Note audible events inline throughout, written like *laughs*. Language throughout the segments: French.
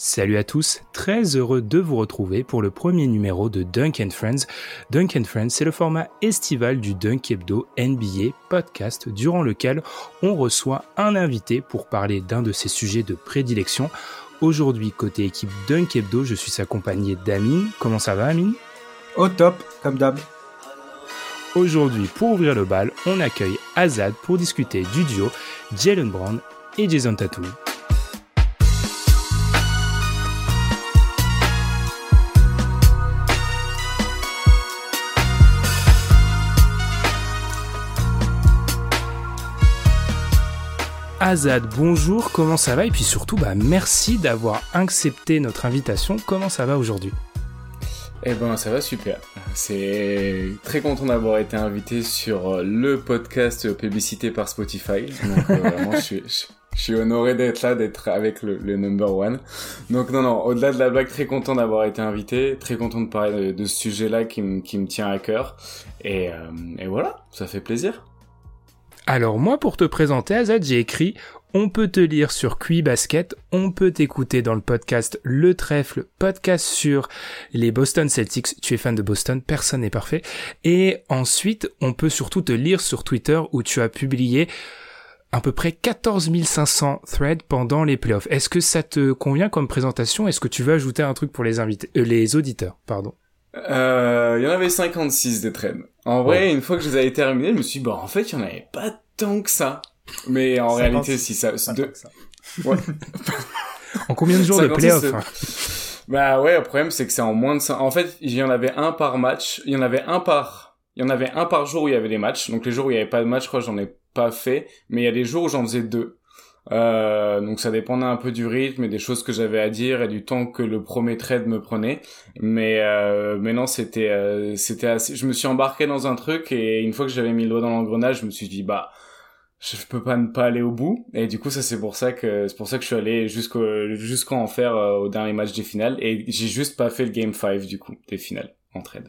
Salut à tous, très heureux de vous retrouver pour le premier numéro de Dunk and Friends. Dunk and Friends, c'est le format estival du Dunk Hebdo NBA podcast durant lequel on reçoit un invité pour parler d'un de ses sujets de prédilection. Aujourd'hui, côté équipe Dunk Hebdo, je suis accompagné d'Amine. Comment ça va, Amine? Au top, comme d'hab. Aujourd'hui, pour ouvrir le bal, on accueille Azad pour discuter du duo Jalen Brown et Jason Tatum. Azad, bonjour, comment ça va? Et puis surtout, bah, merci d'avoir accepté notre invitation. Comment ça va aujourd'hui? Eh ben, ça va super. C'est très content d'avoir été invité sur euh, le podcast publicité par Spotify. Euh, *laughs* vraiment, je suis, je, suis honoré d'être là, d'être avec le, le number one. Donc, non, non, au-delà de la blague, très content d'avoir été invité. Très content de parler de, ce sujet-là qui, me- tient à cœur. Et, euh, et voilà, ça fait plaisir. Alors moi, pour te présenter, Azad, j'ai écrit on peut te lire sur QI Basket, on peut t'écouter dans le podcast Le Trèfle, podcast sur les Boston Celtics. Tu es fan de Boston, personne n'est parfait. Et ensuite, on peut surtout te lire sur Twitter où tu as publié à peu près 14 500 threads pendant les playoffs. Est-ce que ça te convient comme présentation? Est-ce que tu veux ajouter un truc pour les invités, euh, les auditeurs, pardon Euh, il y en avait 56 des trades. En vrai, une fois que je les avais terminés, je me suis dit, bah, en fait, il y en avait pas tant que ça. Mais en 56, réalité, si ça, Pas de- tant que ça. ouais. En combien de jours de 56, playoffs hein Bah ouais, le problème c'est que c'est en moins de ça. En fait, il y en avait un par match. Il y en avait un par. Il y en avait un par jour où il y avait des matchs. Donc les jours où il y avait pas de match, je crois, j'en ai pas fait. Mais il y a des jours où j'en faisais deux. Euh, donc ça dépendait un peu du rythme et des choses que j'avais à dire et du temps que le premier trade me prenait. Mais euh, mais non, c'était euh, c'était assez. Je me suis embarqué dans un truc et une fois que j'avais mis le doigt dans l'engrenage, je me suis dit bah je peux pas ne pas aller au bout et du coup ça c'est pour ça que c'est pour ça que je suis allé jusqu'au jusqu'à en faire euh, au dernier match des finales et j'ai juste pas fait le game 5 du coup des finales en trade.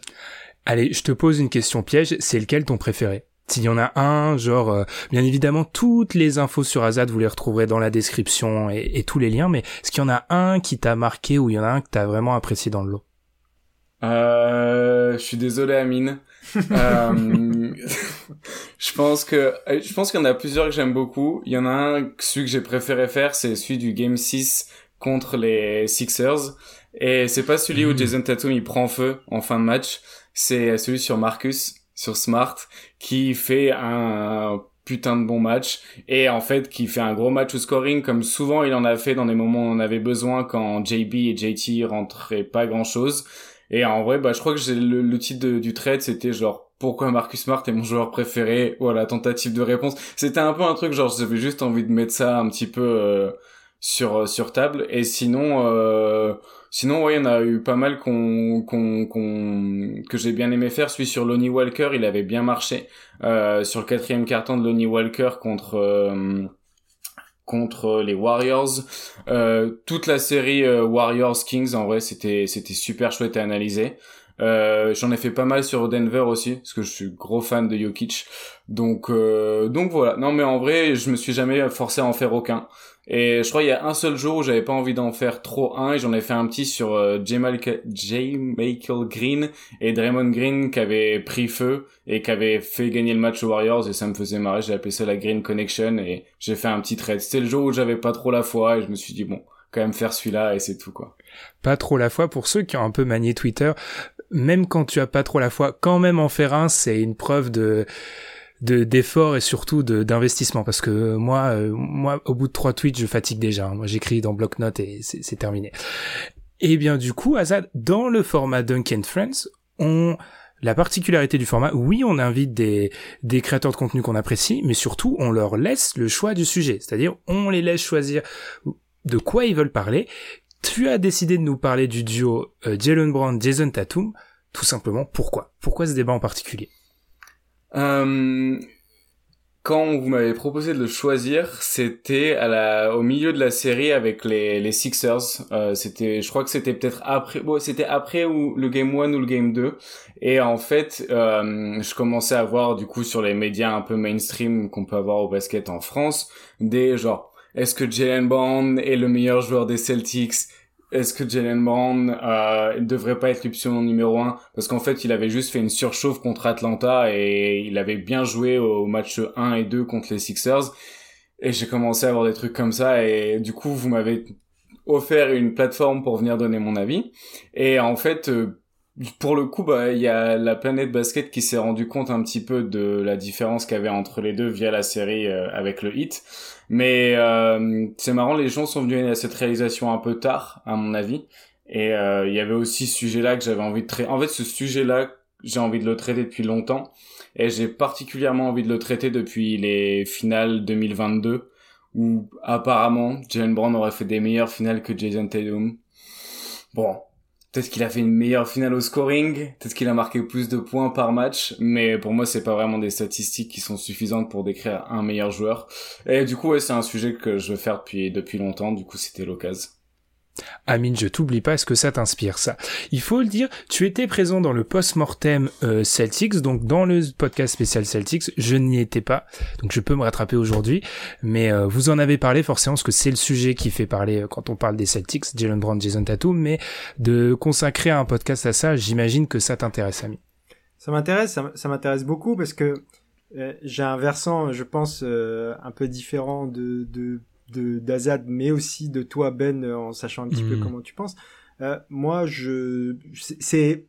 Allez, je te pose une question piège, c'est lequel ton préféré? S'il y en a un, genre, euh, bien évidemment, toutes les infos sur Azad, vous les retrouverez dans la description et, et tous les liens, mais est-ce qu'il y en a un qui t'a marqué ou il y en a un que t'as vraiment apprécié dans le lot? Euh, je suis désolé Amine. *laughs* Euh, *laughs* je pense que euh, je pense qu'il y en a plusieurs que j'aime beaucoup. Il y en a un celui que j'ai préféré faire, c'est celui du game 6 contre les Sixers et c'est pas celui où Mhm. Jason Tatum il prend feu en fin de match, c'est celui sur Marcus sur Smart qui fait un putain de bon match et en fait qui fait un gros match au scoring comme souvent il en a fait dans des moments où on avait besoin quand JB et JT rentraient pas grand chose et en vrai, bah, je crois que j'ai le, titre du trade, c'était genre pourquoi Marcus Smart est mon joueur préféré? Voilà, tentative de réponse. C'était un peu un truc genre j'avais juste envie de mettre ça un petit peu euh, sur sur table. Et sinon, euh, sinon ouais, il y en a eu pas mal qu'on que j'ai bien aimé faire. Celui sur Lonnie Walker, il avait bien marché. Euh, sur le quatrième carton de Lonnie Walker contre. euh, contre les Warriors. Euh, toute la série euh, Warriors Kings en vrai c'était c'était super chouette à analyser. Euh, j'en ai fait pas mal sur Denver aussi parce que je suis gros fan de Jokic. Donc euh, donc voilà. Non mais en vrai je me suis jamais forcé à en faire aucun et je crois il y a un seul jour où j'avais pas envie d'en faire trop un et j'en ai fait un petit sur euh, J. Michael Green et Draymond Green qui avait pris feu et qui avait fait gagner le match aux Warriors et ça me faisait marrer. J'ai appelé ça la Green Connection et j'ai fait un petit trade c'était le jour où j'avais pas trop la foi et je me suis dit bon quand même faire celui-là et c'est tout quoi. Pas trop la foi, pour ceux qui ont un peu manié Twitter, même quand tu as pas trop la foi, quand même en faire un, c'est une preuve de de d'effort et surtout de d'investissement parce que moi euh, moi au bout de trois tweets je fatigue déjà moi j'écris dans bloc-notes et c'est terminé et bien du coup Azad dans le format Dunk and Friends on la particularité du format, oui, on invite des, des créateurs de contenu qu'on apprécie, mais surtout, on leur laisse le choix du sujet. C'est-à-dire, on les laisse choisir de quoi ils veulent parler. Tu as décidé de nous parler du duo euh, Jalen Brown, Jason Tatum. Tout simplement, pourquoi? Pourquoi ce débat en particulier? Euh, quand vous m'avez proposé de le choisir, c'était à la, au milieu de la série avec les, les Sixers. Euh, c'était, je crois que c'était peut-être après, bon, c'était après ou le game 1 ou le game 2. Et en fait, euh, je commençais à voir du coup sur les médias un peu mainstream qu'on peut avoir au basket en France, des genre, est-ce que Jalen Brown est le meilleur joueur des Celtics? Est-ce que Jalen Brown euh, devrait pas être l'option numéro un? Parce qu'en fait, il avait juste fait une surchauffe contre Atlanta et il avait bien joué au match 1 et 2 contre les Sixers. Et j'ai commencé à avoir des trucs comme ça et du coup, vous m'avez offert une plateforme pour venir donner mon avis. Et en fait, euh, pour le coup, bah, il y a la planète basket qui s'est rendu compte un petit peu de la différence qu'il y avait entre les deux via la série euh, avec le hit. Mais euh, c'est marrant, les gens sont venus à cette réalisation un peu tard, à mon avis. Et euh, il y avait aussi ce sujet-là que j'avais envie de traiter. En fait, ce sujet-là, j'ai envie de le traiter depuis longtemps. Et j'ai particulièrement envie de le traiter depuis les finales 2022, où apparemment, Jalen Brown aurait fait des meilleures finales que Jason Tatum. Bon, Peut-être qu'il a fait une meilleure finale au scoring, peut-être qu'il a marqué plus de points par match, mais pour moi c'est pas vraiment des statistiques qui sont suffisantes pour décrire un meilleur joueur. Et du coup ouais, c'est un sujet que je veux faire depuis depuis longtemps, du coup c'était l'occasion. Amine, je t'oublie pas, est-ce que ça t'inspire ça Il faut le dire, tu étais présent dans le post-mortem euh, Celtics, donc dans le podcast spécial Celtics, je n'y étais pas, donc je peux me rattraper aujourd'hui, mais euh, vous en avez parlé forcément, parce que c'est le sujet qui fait parler euh, quand on parle des Celtics, Jalen Brown, Jason Tatum, mais de consacrer un podcast à ça, j'imagine que ça t'intéresse, Amine. Ça m'intéresse, ça, m'intéresse beaucoup, parce que j'ai un versant, je pense, un peu différent de, de de d'Azad, mais aussi de toi Ben, euh, en sachant un petit peu hmm. comment tu penses. Euh, moi, je, c'est,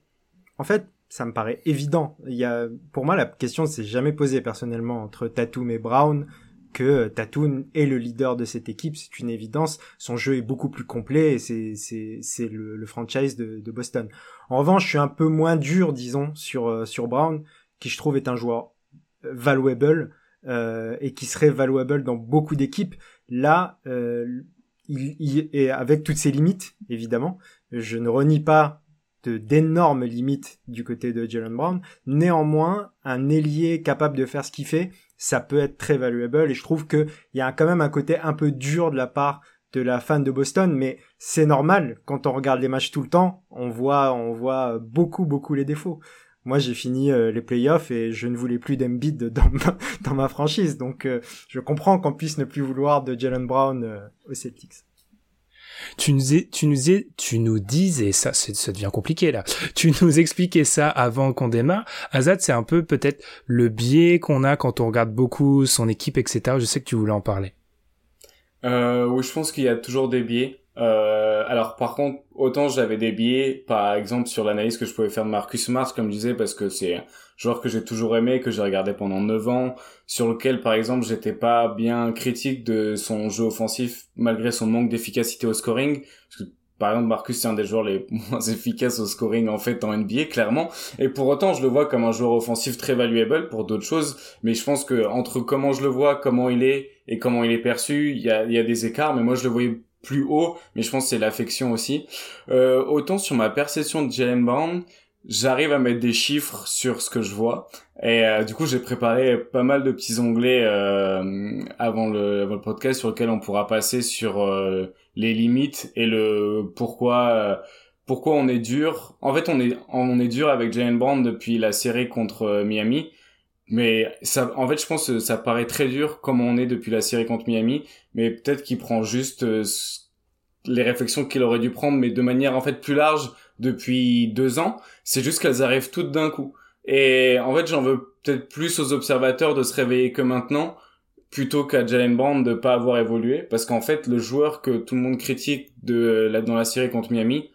en fait, ça me paraît évident. Il y a, pour moi, la question s'est jamais posée personnellement entre Tatum et Brown que Tatum est le leader de cette équipe, c'est une évidence. Son jeu est beaucoup plus complet et c'est c'est c'est le, le, franchise de, de, Boston. En revanche, je suis un peu moins dur, disons, sur euh, sur Brown, qui je trouve est un joueur valuable euh, et qui serait valuable dans beaucoup d'équipes. Là, euh, et avec toutes ses limites, évidemment, je ne renie pas d'énormes limites du côté de Jalen Brown. Néanmoins, un ailier capable de faire ce qu'il fait, ça peut être très valuable. Et je trouve qu'il y a quand même un côté un peu dur de la part de la fan de Boston, mais c'est normal. Quand on regarde les matchs tout le temps, on voit, on voit beaucoup, beaucoup les défauts moi j'ai fini euh, les playoffs et je ne voulais plus d'Embiid dans ma, *laughs* dans ma franchise. Donc euh, je comprends qu'on puisse ne plus vouloir de Jalen Brown euh, aux Celtics. Tu nous, tu nous, tu nous disais ça, ça devient compliqué là. *laughs* Tu nous expliquais ça avant qu'on démarre. Azad, c'est un peu peut-être le biais qu'on a quand on regarde beaucoup son équipe, etc. Je sais que tu voulais en parler. Euh, oui, je pense qu'il y a toujours des biais. Euh, alors par contre, autant j'avais des biais, par exemple sur l'analyse que je pouvais faire de Marcus Smart, comme je disais, parce que c'est un joueur que j'ai toujours aimé, que j'ai regardé pendant 9 ans, sur lequel par exemple j'étais pas bien critique de son jeu offensif malgré son manque d'efficacité au scoring. Parce que, par exemple, Marcus, c'est un des joueurs les *laughs* moins efficaces au scoring en fait en NBA, clairement. Et pour autant, je le vois comme un joueur offensif très valuable pour d'autres choses. Mais je pense que entre comment je le vois, comment il est et comment il est perçu, il y a, y a des écarts. Mais moi, je le voyais plus haut, mais je pense que c'est l'affection aussi. Euh, autant sur ma perception de Jalen Brown, j'arrive à mettre des chiffres sur ce que je vois. Et euh, du coup, j'ai préparé pas mal de petits onglets euh, avant, le, avant, le, podcast sur lequel on pourra passer sur euh, les limites et le pourquoi euh, pourquoi on est dur. En fait, on est on est dur avec Jalen Brown depuis la série contre Miami. Mais ça, en fait, je pense que ça paraît très dur comme on est depuis la série contre Miami, mais peut-être qu'il prend juste euh, les réflexions qu'il aurait dû prendre, mais de manière en fait plus large depuis deux ans. C'est juste qu'elles arrivent toutes d'un coup. Et en fait, j'en veux peut-être plus aux observateurs de se réveiller que maintenant, plutôt qu'à Jalen Brown de pas avoir évolué, parce qu'en fait, le joueur que tout le monde critique de dans la série contre Miami,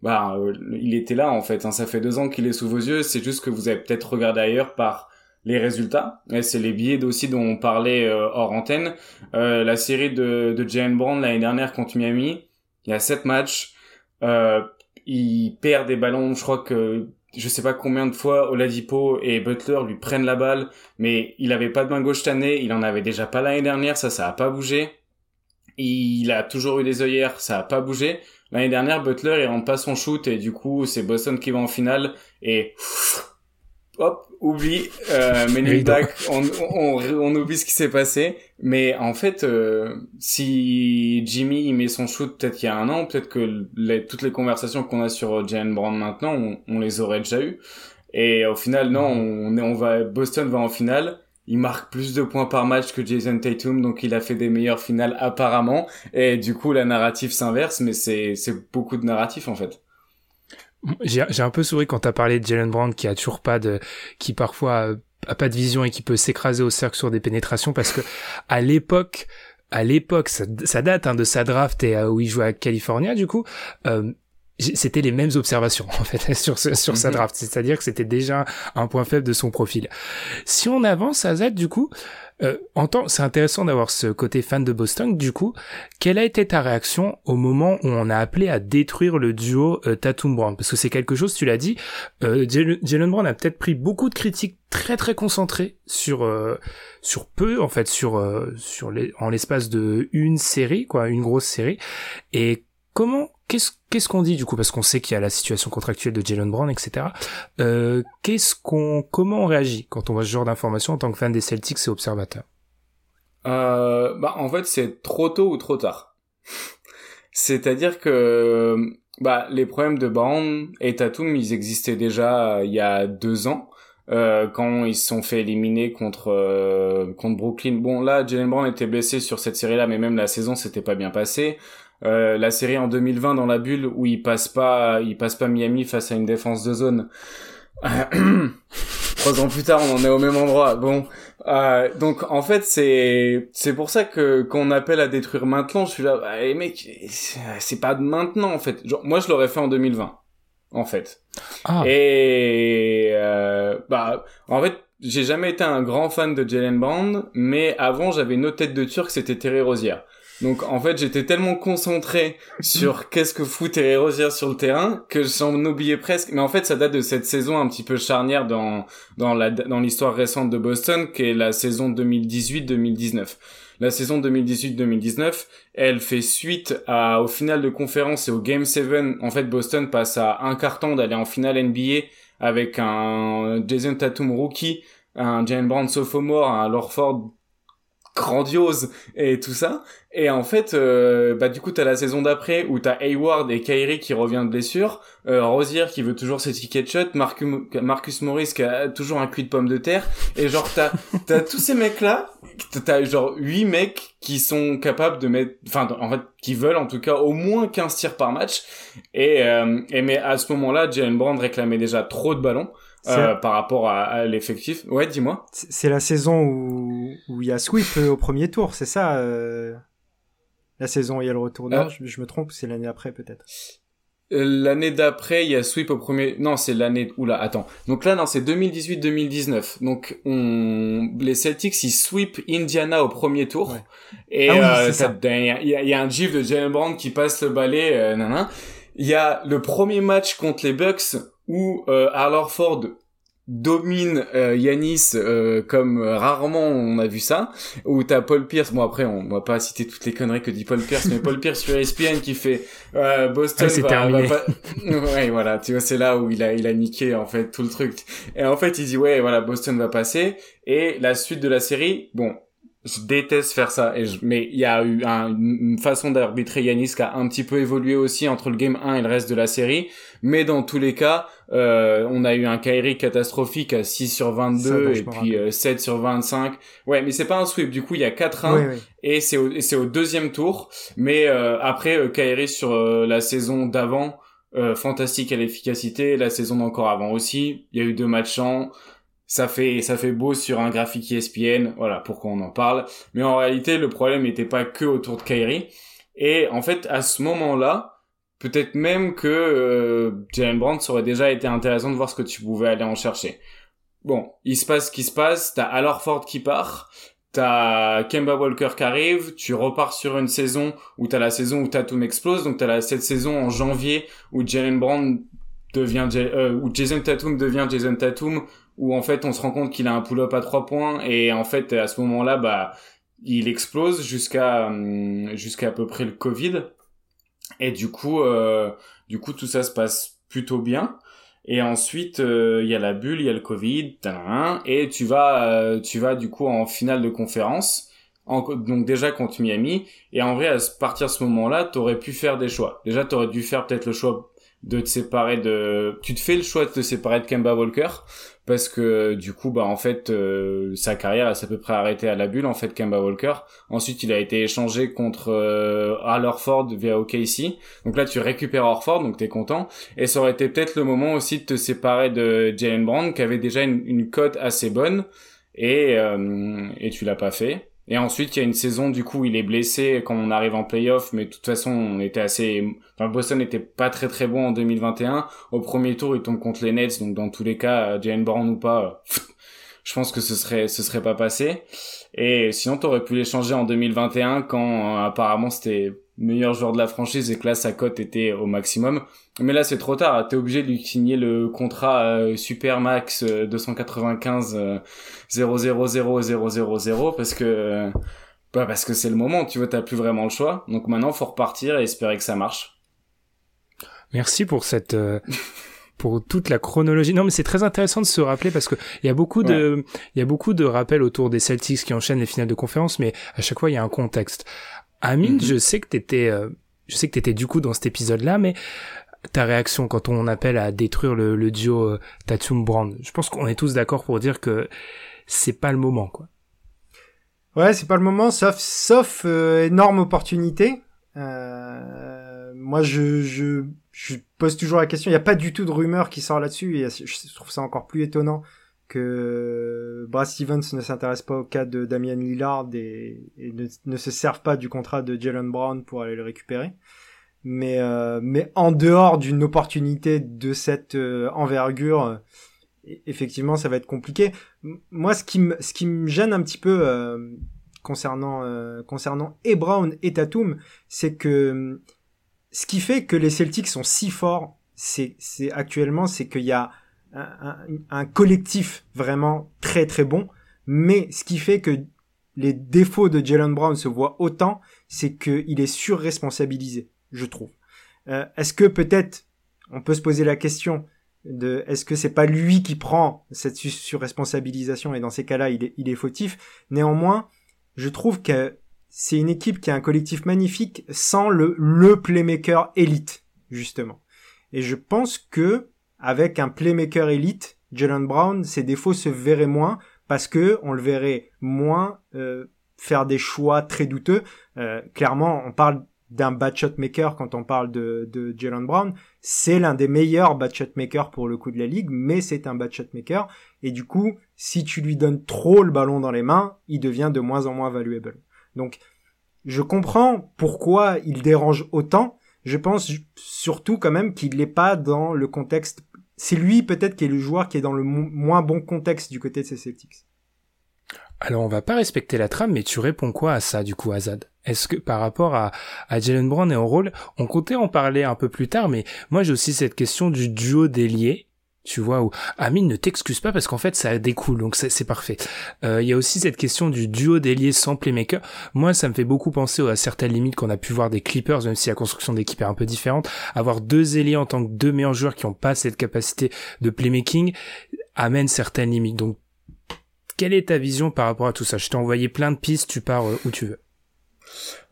bah, euh, il était là en fait. Hein. Ça fait deux ans qu'il est sous vos yeux. C'est juste que vous avez peut-être regardé ailleurs par les résultats. C'est les billets aussi dont on parlait euh, hors antenne. Euh, la série de, de Jalen Brown l'année dernière contre Miami, il y a sept matchs. Euh, il perd des ballons, je crois que je sais pas combien de fois Oladipo et Butler lui prennent la balle, mais il avait pas de main gauche cette année, il en avait déjà pas l'année dernière, ça, ça a pas bougé. Il a toujours eu des œillères, ça a pas bougé. L'année dernière, Butler, il rentre pas son shoot et du coup, c'est Boston qui va en finale et hop, oublie, euh, on, on, on, oublie ce qui s'est passé. Mais en fait, euh, si Jimmy il met son shoot peut-être il y a un an, peut-être que les, toutes les conversations qu'on a sur Jalen Brown maintenant, on, on, les aurait déjà eues. Et au final, non, on, on va, Boston va en finale. Il marque plus de points par match que Jason Tatum, donc il a fait des meilleures finales apparemment. Et du coup, la narrative s'inverse, mais c'est c'est beaucoup de narratifs en fait. J'ai un peu souri quand t'as parlé de Jalen Brown qui a toujours pas de, qui parfois euh, a pas de vision et qui peut s'écraser au cercle sur des pénétrations parce que à l'époque, à l'époque, ça, date hein, de sa draft et euh, où il jouait à California du coup. Euh, c'était les mêmes observations *laughs* en fait sur sur sa mhm. draft, c'est-à-dire que c'était déjà un point faible de son profil. Si on avance à Z du coup, euh, en c'est intéressant d'avoir ce côté fan de Boston. Du coup, quelle a été ta réaction au moment où on a appelé à détruire le duo euh, Tatum Brown? Parce que c'est quelque chose, tu l'as dit, euh, Jalen Brown a peut-être pris beaucoup de critiques très très concentrées sur euh, sur peu en fait sur sur les en l'espace de une série quoi, une grosse série. Et comment qu'est-ce qu'on dit du coup? Parce qu'on sait qu'il y a la situation contractuelle de Jalen Brown, etc. Euh, qu'est-ce qu'on, comment on réagit quand on voit ce genre d'informations en tant que fan des Celtics et observateur? Euh, Bah en fait c'est trop tôt ou trop tard. *laughs* C'est-à-dire que bah les problèmes de Brown et Tatum ils existaient déjà euh, il y a deux ans. Euh, quand ils se sont fait éliminer contre euh, contre Brooklyn. Bon là, Jalen Brown était blessé sur cette série-là, mais même la saison s'était pas bien passée. Euh, la série en 2020 dans la bulle où il passe pas, il passe pas Miami face à une défense de zone. *coughs* Trois ans plus tard, on en est au même endroit. Bon, euh, donc en fait, c'est c'est pour ça que qu'on appelle à détruire maintenant. Je suis là, bah, les mecs, c'est pas maintenant en fait. Genre, moi, je l'aurais fait en 2020, en fait. Ah. Et euh, bah, en fait, j'ai jamais été un grand fan de Jalen Brown, mais avant, j'avais une autre tête de turc, c'était Terry Rosière. Donc en fait, j'étais tellement concentré sur *laughs* qu'est-ce que fout Terry Rozier sur le terrain que j'en oubliais presque. Mais en fait, ça date de cette saison un petit peu charnière dans dans la dans l'histoire récente de Boston, qui est la saison 2018-2019. La saison 2018-2019, elle fait suite à, au final de conférence et au Game 7. En fait, Boston passe à un carton d'aller en finale NBA avec un Jason Tatum rookie, un Jalen Brown sophomore, un Lorford grandiose et tout ça. Et en fait euh, bah du coup t'as la saison d'après où t'as Hayward et Kyrie qui revient de blessure euh, Rosier qui veut toujours ses tickets de shot Marcus, Marcus Morris qui a toujours un cuit de pomme de terre et genre t'as *laughs* t'as tous ces mecs là t'as genre huit mecs qui sont capables de mettre enfin en fait qui veulent en tout cas au moins 15 tirs par match. Et, euh, et mais à ce moment là Jalen Brand réclamait déjà trop de ballons euh, par rapport à, l'effectif. Ouais, dis-moi. C'est la saison où où il y a sweep euh, au premier tour, c'est ça euh... La saison où il y a le retour. Non, euh. je, je, me trompe, c'est l'année après peut-être? L'année d'après, il y a sweep au premier. Non, c'est l'année. Oula, attends. Donc là, non, c'est 2018-2019. Donc on les Celtics ils sweep Indiana au premier tour. Et ah il y, a, y a un gif de Jalen Brown qui passe le balai. Euh, Il y a le premier match contre les Bucks où euh, Ford domine euh, Yanis euh, comme rarement on a vu ça où t'as Paul Pierce bon après on va pas citer toutes les conneries que dit Paul Pierce mais Paul Pierce sur ESPN qui fait euh, Boston ah, va, va pas... *laughs* ouais voilà tu vois c'est là où il a il a niqué en fait tout le truc. Et en fait il dit ouais voilà Boston va passer. Et la suite de la série bon je déteste faire ça et je... mais il y a eu une façon d'arbitrer Yanis qui a un petit peu évolué aussi entre le game 1 et le reste de la série. Mais dans tous les cas euh, on a eu un Kyrie catastrophique à 6 sur 22 et puis 7 euh, sur 25 ouais mais c'est pas un sweep. Du coup il y a 4-1 et c'est au, c'est au deuxième tour. Mais euh, après euh, Kyrie sur euh, la saison d'avant fantastique à l'efficacité la saison d'encore avant aussi. Il y a eu deux matchs en ça fait ça fait beau sur un graphique ESPN, voilà pourquoi on en parle. Mais en réalité, le problème n'était pas que autour de Kyrie. Et en fait, à ce moment-là, peut-être même que euh, Jalen Brown aurait déjà été intéressant de voir ce que tu pouvais aller en chercher. Bon, il se passe ce qui se passe. T'as Al Ford qui part. T'as Kemba Walker qui arrive, tu repars sur une saison où t'as la saison où Tatum explose, donc t'as cette saison en janvier où Jalen Brown devient euh, où Jason Tatum devient Jason Tatum où en fait on se rend compte qu'il a un pull-up à trois points et en fait à ce moment-là bah il explose jusqu'à hum, jusqu'à à peu près le Covid. Et du coup euh, du coup tout ça se passe plutôt bien. Et ensuite euh, il y a la bulle il y a le Covid et tu vas euh, tu vas du coup en finale de conférence donc déjà contre Miami. Et en vrai à partir de ce moment-là t'aurais pu faire des choix. Déjà t'aurais dû faire peut-être le choix de te séparer de tu te fais le choix de te séparer de Kemba Walker parce que du coup bah en fait euh, sa carrière s'est à peu près arrêtée à la bulle en fait Kemba Walker. Ensuite il a été échangé contre euh, Al Horford via OKC donc là tu récupères Horford donc t'es content. Et ça aurait été peut-être le moment aussi de te séparer de Jalen Brown qui avait déjà une, une cote assez bonne. Et euh, et tu l'as pas fait et ensuite, il y a une saison, du coup, il est blessé quand on arrive en playoff, mais de toute façon, on était assez, enfin, Boston n'était pas très très bon en 2021. Au premier tour, il tombe contre les Nets, donc dans tous les cas, Jalen Brown ou pas, je pense que ce serait, ce serait pas passé. Et sinon, t'aurais pu l'échanger en 2021 quand euh, apparemment c'était meilleur joueur de la franchise et que là sa cote était au maximum. Mais là c'est trop tard, t'es obligé de lui signer le contrat euh, super max 295 euh, 000 parce que euh, bah parce que c'est le moment, tu vois, t'as plus vraiment le choix. Donc maintenant faut repartir et espérer que ça marche. Merci pour cette euh, *laughs* pour toute la chronologie. Non, mais c'est très intéressant de se rappeler parce que il y a beaucoup de, il y a beaucoup de rappels autour des Celtics qui enchaînent les finales de conférence, mais à chaque fois il y a un contexte. Amine, mm-hmm. je sais que t'étais, euh, je sais que t'étais du coup dans cet épisode-là, mais ta réaction quand on appelle à détruire le, le duo euh, Tatum Brand. Je pense qu'on est tous d'accord pour dire que c'est pas le moment, quoi. Ouais, c'est pas le moment, sauf sauf euh, énorme opportunité. Euh, moi, je, je je pose toujours la question. Il n'y a pas du tout de rumeur qui sort là-dessus. Et je trouve ça encore plus étonnant que Brad Stevens ne s'intéresse pas au cas de Damian Lillard et, ne, se serve pas du contrat de Jalen Brown pour aller le récupérer. Mais, euh, mais en dehors d'une opportunité de cette euh, envergure, euh, effectivement, ça va être compliqué. Moi, ce qui me, ce qui me gêne un petit peu concernant, concernant et Brown et Tatum, c'est que ce qui fait que les Celtics sont si forts, c'est, c'est actuellement, c'est qu'il y a un, collectif vraiment très très bon. Mais ce qui fait que les défauts de Jalen Brown se voient autant, c'est qu'il est surresponsabilisé, je trouve. Euh, est-ce que peut-être, on peut se poser la question de, est-ce que c'est pas lui qui prend cette surresponsabilisation et dans ces cas-là, il est, il est fautif? Néanmoins, je trouve que c'est une équipe qui a un collectif magnifique sans le, le playmaker élite, justement. Et je pense que avec un playmaker élite, Jalen Brown, ses défauts se verraient moins parce que on le verrait moins euh, faire des choix très douteux. Euh, clairement, on parle d'un bad shot maker quand on parle de, de Jalen Brown. C'est l'un des meilleurs bad shot makers pour le coup de la ligue, mais c'est un bad shot maker. Et du coup, si tu lui donnes trop le ballon dans les mains, il devient de moins en moins valuable. Donc, je comprends pourquoi il dérange autant. Je pense surtout quand même qu'il n'est pas dans le contexte c'est lui peut-être qui est le joueur qui est dans le moins bon contexte du côté de ces Celtics. Alors on va pas respecter la trame, mais tu réponds quoi à ça du coup, Azad Est-ce que par rapport à, à Jalen Brown et en rôle, on comptait en parler un peu plus tard, mais moi j'ai aussi cette question du duo d'ailier tu vois, où Amine ne t'excuse pas parce qu'en fait ça découle, donc c'est parfait. Euh, il y a aussi cette question du duo d'ailier sans playmaker. Moi, ça me fait beaucoup penser à certaines limites qu'on a pu voir des Clippers, même si la construction d'équipe est un peu différente. Avoir deux ailiers en tant que deux meilleurs joueurs qui n'ont pas cette capacité de playmaking amène certaines limites. Donc, quelle est ta vision par rapport à tout ça? Je t'ai envoyé plein de pistes, tu pars euh, où tu veux.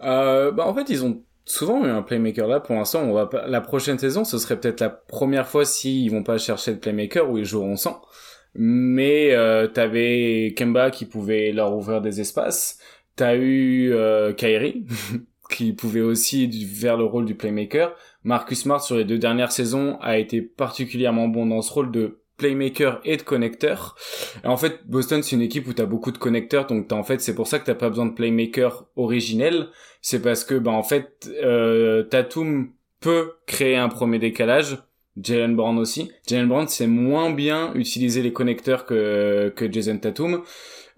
Euh, bah en fait, ils ont souvent eu un playmaker là. Pour l'instant, on va pas... la prochaine saison, ce serait peut-être la première fois s'ils vont pas chercher le playmaker où ils joueront sans. Mais euh, t'avais Kemba qui pouvait leur ouvrir des espaces. T'as eu euh, Kyrie *laughs* qui pouvait aussi faire le rôle du playmaker. Marcus Smart sur les deux dernières saisons a été particulièrement bon dans ce rôle de playmaker et de connecteur. En fait, Boston c'est une équipe où t'as beaucoup de connecteurs, donc en fait c'est pour ça que t'as pas besoin de playmaker originel. C'est parce que bah en fait euh, Tatum peut créer un premier décalage, Jalen Brown aussi. Jalen Brown c'est moins bien utiliser les connecteurs que que Jason Tatum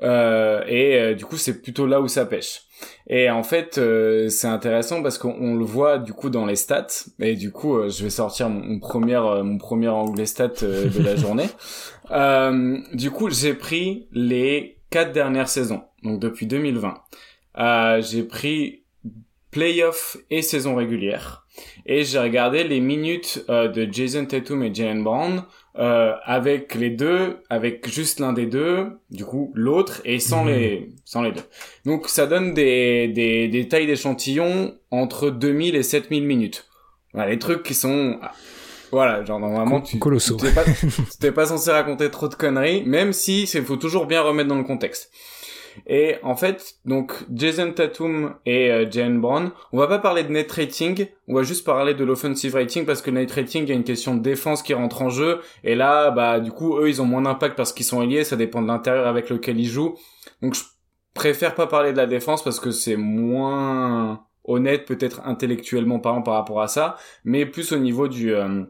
euh, et euh, du coup c'est plutôt là où ça pêche. Et en fait euh, c'est intéressant parce qu'on le voit du coup dans les stats et du coup je vais sortir mon, premier mon premier anglais stat de la journée. *laughs* du coup j'ai pris les quatre dernières saisons donc depuis 2020. j'ai pris playoff et saison régulière et j'ai regardé les minutes euh, de Jason Tatum et Jalen Brown euh, avec les deux, avec juste l'un des deux, du coup l'autre et sans mhm. les sans les deux. Donc ça donne des des, des tailles d'échantillons entre 2000 et 7000 minutes. Voilà, les trucs qui sont voilà, genre normalement tu colossaux. t'es pas *laughs* pas censé raconter trop de conneries, même si c'est faut toujours bien remettre dans le contexte. Et en fait, donc Jason Tatum et euh, Brown, on va pas parler de net rating, on va juste parler de l'offensive rating parce que net rating, il y a une question de défense qui rentre en jeu. Et là, bah du coup, eux, ils ont moins d'impact parce qu'ils sont liés, ça dépend de l'intérieur avec lequel ils jouent. Donc je préfère pas parler de la défense parce que c'est moins honnête peut-être intellectuellement parlant par rapport à ça, mais plus au niveau du euh,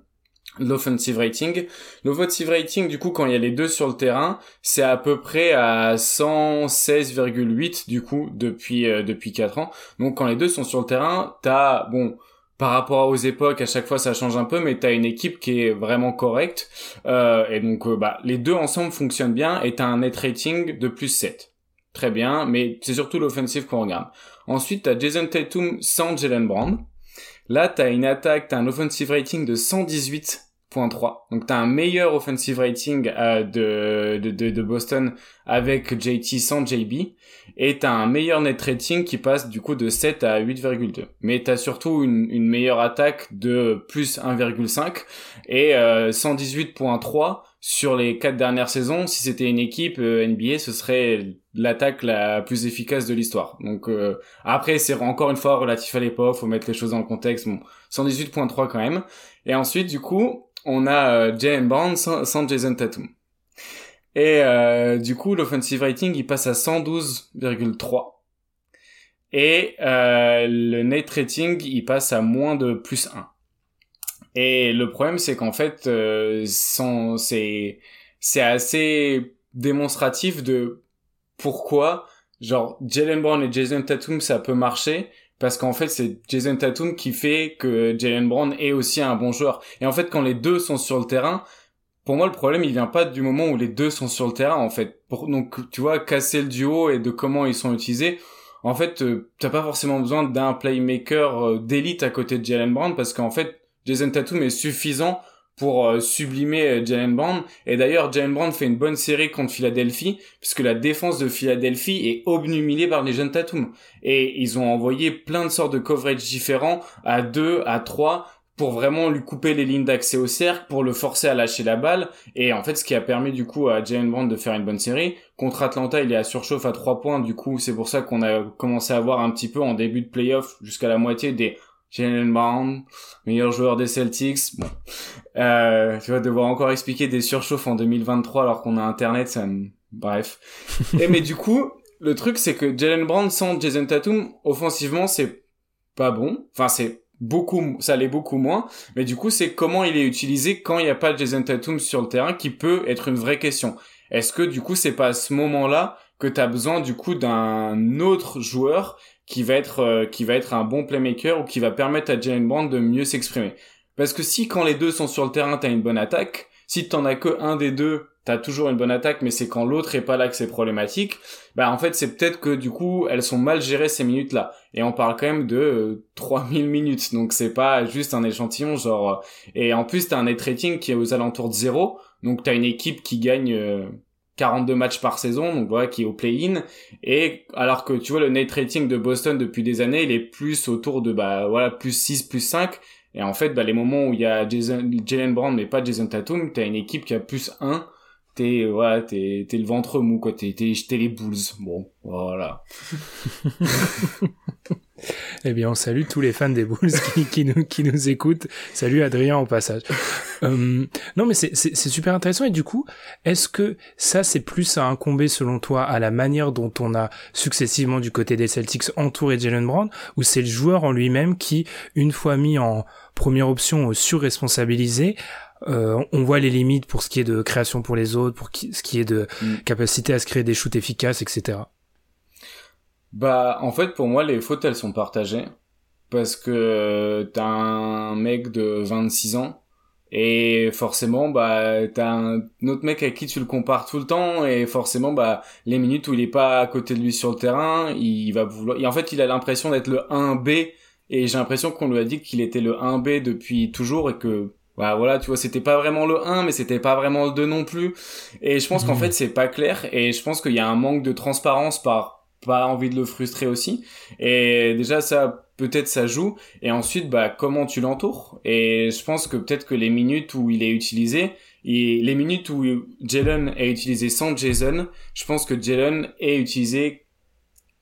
l'offensive rating. L'offensive rating, du coup, quand il y a les deux sur le terrain, c'est à peu près à 116,8 du coup depuis euh, depuis 4 ans. Donc quand les deux sont sur le terrain, t'as bon par rapport aux époques, à chaque fois ça change un peu, mais t'as une équipe qui est vraiment correcte. Euh, et donc euh, bah les deux ensemble fonctionnent bien et t'as un net rating de plus 7. Très bien, mais c'est surtout l'offensive qu'on regarde. Ensuite, t'as Jason Tatum sans Jalen Brown. Là, t'as une attaque, t'as un offensive rating de 118.3. Donc t'as un meilleur offensive rating euh, de, Boston avec JT sans JB. Et t'as un meilleur net rating qui passe du coup de 7 à 8,2. Mais t'as surtout une, meilleure attaque de plus 1,5 et euh, 118.3 sur les quatre dernières saisons, si c'était une équipe euh, NBA, ce serait l'attaque la plus efficace de l'histoire. Donc euh, après, c'est encore une fois relatif à l'époque, faut mettre les choses dans contexte. Bon, 118.3 quand même. Et ensuite, du coup, on a euh, sans, Jason Tatum. Et euh, du coup, l'offensive rating, il passe à 112,3. Et le net rating, il passe à moins de plus 1. Et le problème, c'est qu'en fait, euh, c'est c'est assez démonstratif de pourquoi, genre, Jalen Brown et Jason Tatum, ça peut marcher, parce qu'en fait, c'est Jason Tatum qui fait que Jalen Brown est aussi un bon joueur. Et en fait, quand les deux sont sur le terrain, pour moi, le problème, il vient pas du moment où les deux sont sur le terrain, en fait. donc, tu vois, casser le duo et de comment ils sont utilisés. En fait, euh, t'as pas forcément besoin d'un playmaker euh, d'élite à côté de Jalen Brown, parce qu'en fait, Jason Tatum est suffisant pour euh, sublimer euh, Jalen Brown. Et d'ailleurs, Jalen Brown fait une bonne série contre Philadelphie, puisque la défense de Philadelphie est obnubilée par les jeunes Tatum. Et ils ont envoyé plein de sortes de coverage différents à deux, à trois, pour vraiment lui couper les lignes d'accès au cercle, pour le forcer à lâcher la balle. Et en fait, ce qui a permis du coup à Jalen Brown de faire une bonne série. Contre Atlanta, il est à surchauffe à trois points. Du coup, c'est pour ça qu'on a commencé à voir un petit peu en début de playoff jusqu'à la moitié des Jalen Brown, meilleur joueur des Celtics. Bon, euh, tu vas devoir encore expliquer des surchauffes en 2023 alors qu'on a Internet, ça bref. *laughs* Et mais du coup, le truc c'est que Jalen Brown sans Jason Tatum, offensivement, c'est pas bon. Enfin, c'est beaucoup, ça l'est beaucoup moins. Mais du coup, c'est comment il est utilisé quand il n'y a pas Jason Tatum sur le terrain qui peut être une vraie question. Est-ce que du coup, c'est pas à ce moment-là que tu as besoin du coup d'un autre joueur qui va être euh, qui va être un bon playmaker ou qui va permettre à Jalen Brown de mieux s'exprimer. Parce que si quand les deux sont sur le terrain, t'as une bonne attaque, si t'en as que un des deux, t'as toujours une bonne attaque, mais c'est quand l'autre est pas là que c'est problématique. Bah en fait c'est peut-être que du coup elles sont mal gérées ces minutes là. Et on parle quand même de 3000 euh, minutes, donc c'est pas juste un échantillon genre. Euh, et en plus t'as un net rating qui est aux alentours de zéro, donc t'as une équipe qui gagne 42 matchs par saison, donc voilà, qui est au play-in. Et alors que tu vois le net rating de Boston depuis des années, il est plus autour de bah voilà plus 6, plus 5. Et en fait, bah, les moments où il y a Jalen Brown mais pas Jason Tatum, t'as une équipe qui a plus 1. T'es voilà, t'es t'es le ventre mou quoi, t'es t'es les Bulls. Bon, voilà. *laughs* Eh bien, on salue tous les fans des Bulls qui, qui, nous, qui nous écoutent. Salut Adrien au passage. *laughs* Euh, non, mais c'est super intéressant. Et du coup, est-ce que ça, c'est plus à incomber selon toi à la manière dont on a successivement du côté des Celtics entouré Jalen Brown, ou c'est le joueur en lui-même qui, une fois mis en première option surresponsabilisé, euh, on voit les limites pour ce qui est de création pour les autres, pour ce qui est de mm. capacité à se créer des shoots efficaces, etc. Bah, en fait, pour moi, les fautes, elles sont partagées. Parce que t'as un mec de 26 ans, et forcément, bah, t'as un autre mec avec qui tu le compares tout le temps, et forcément, bah, les minutes où il est pas à côté de lui sur le terrain, il va vouloir, et en fait, il a l'impression d'être le 1B, et j'ai l'impression qu'on lui a dit qu'il était le 1B depuis toujours, et que, bah voilà, tu vois, c'était pas vraiment le 1, mais c'était pas vraiment le 2 non plus. Et je pense qu'en mmh. fait, c'est pas clair, et je pense qu'il y a un manque de transparence par pas envie de le frustrer aussi. Et déjà, ça, peut-être ça joue. Et ensuite, bah, comment tu l'entoures. Et je pense que peut-être que les minutes où il est utilisé, et les minutes où Jalen est utilisé sans Jason, je pense que Jalen est utilisé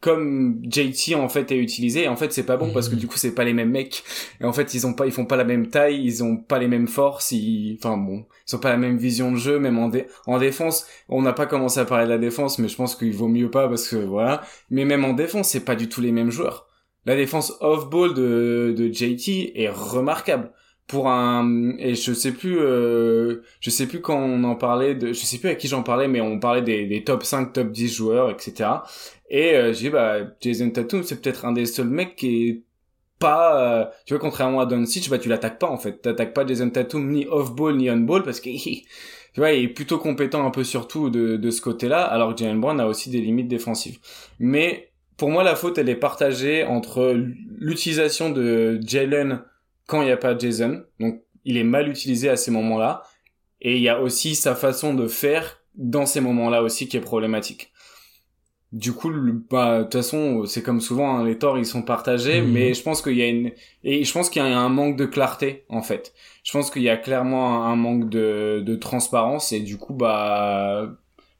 comme JT en fait est utilisé. En fait c'est pas bon parce que mhm. du coup c'est pas les mêmes mecs. Et en fait ils ont pas ils font pas la même taille ils ont pas les mêmes forces ils enfin bon ils ont pas la même vision de jeu même en en défense. On n'a pas commencé à parler de la défense mais je pense qu'il vaut mieux pas parce que voilà. Mais même en défense c'est pas du tout les mêmes joueurs. La défense off ball de de JT est remarquable pour un et je sais plus euh, je sais plus quand on en parlait de je sais plus à qui j'en parlais mais on parlait des, des top 5 top 10 joueurs etc et euh, j'ai bah Jason Tatum c'est peut-être un des seuls mecs qui est pas euh, tu vois contrairement à Doncic bah tu l'attaques pas en fait. T'attaques pas Jason Tatum ni off ball ni on ball parce que *laughs* tu vois il est plutôt compétent un peu surtout de de ce côté-là alors que Jalen Brown a aussi des limites défensives. Mais pour moi la faute elle est partagée entre l'utilisation de Jalen quand il n'y a pas Jason. Donc, il est mal utilisé à ces moments-là. Et il y a aussi sa façon de faire dans ces moments-là aussi qui est problématique. Du coup, bah, de toute façon, c'est comme souvent, hein, les torts, ils sont partagés, mhm. mais je pense qu'il y a une, et je pense qu'il y a un manque de clarté, en fait. Je pense qu'il y a clairement un manque de, de transparence, et du coup, bah,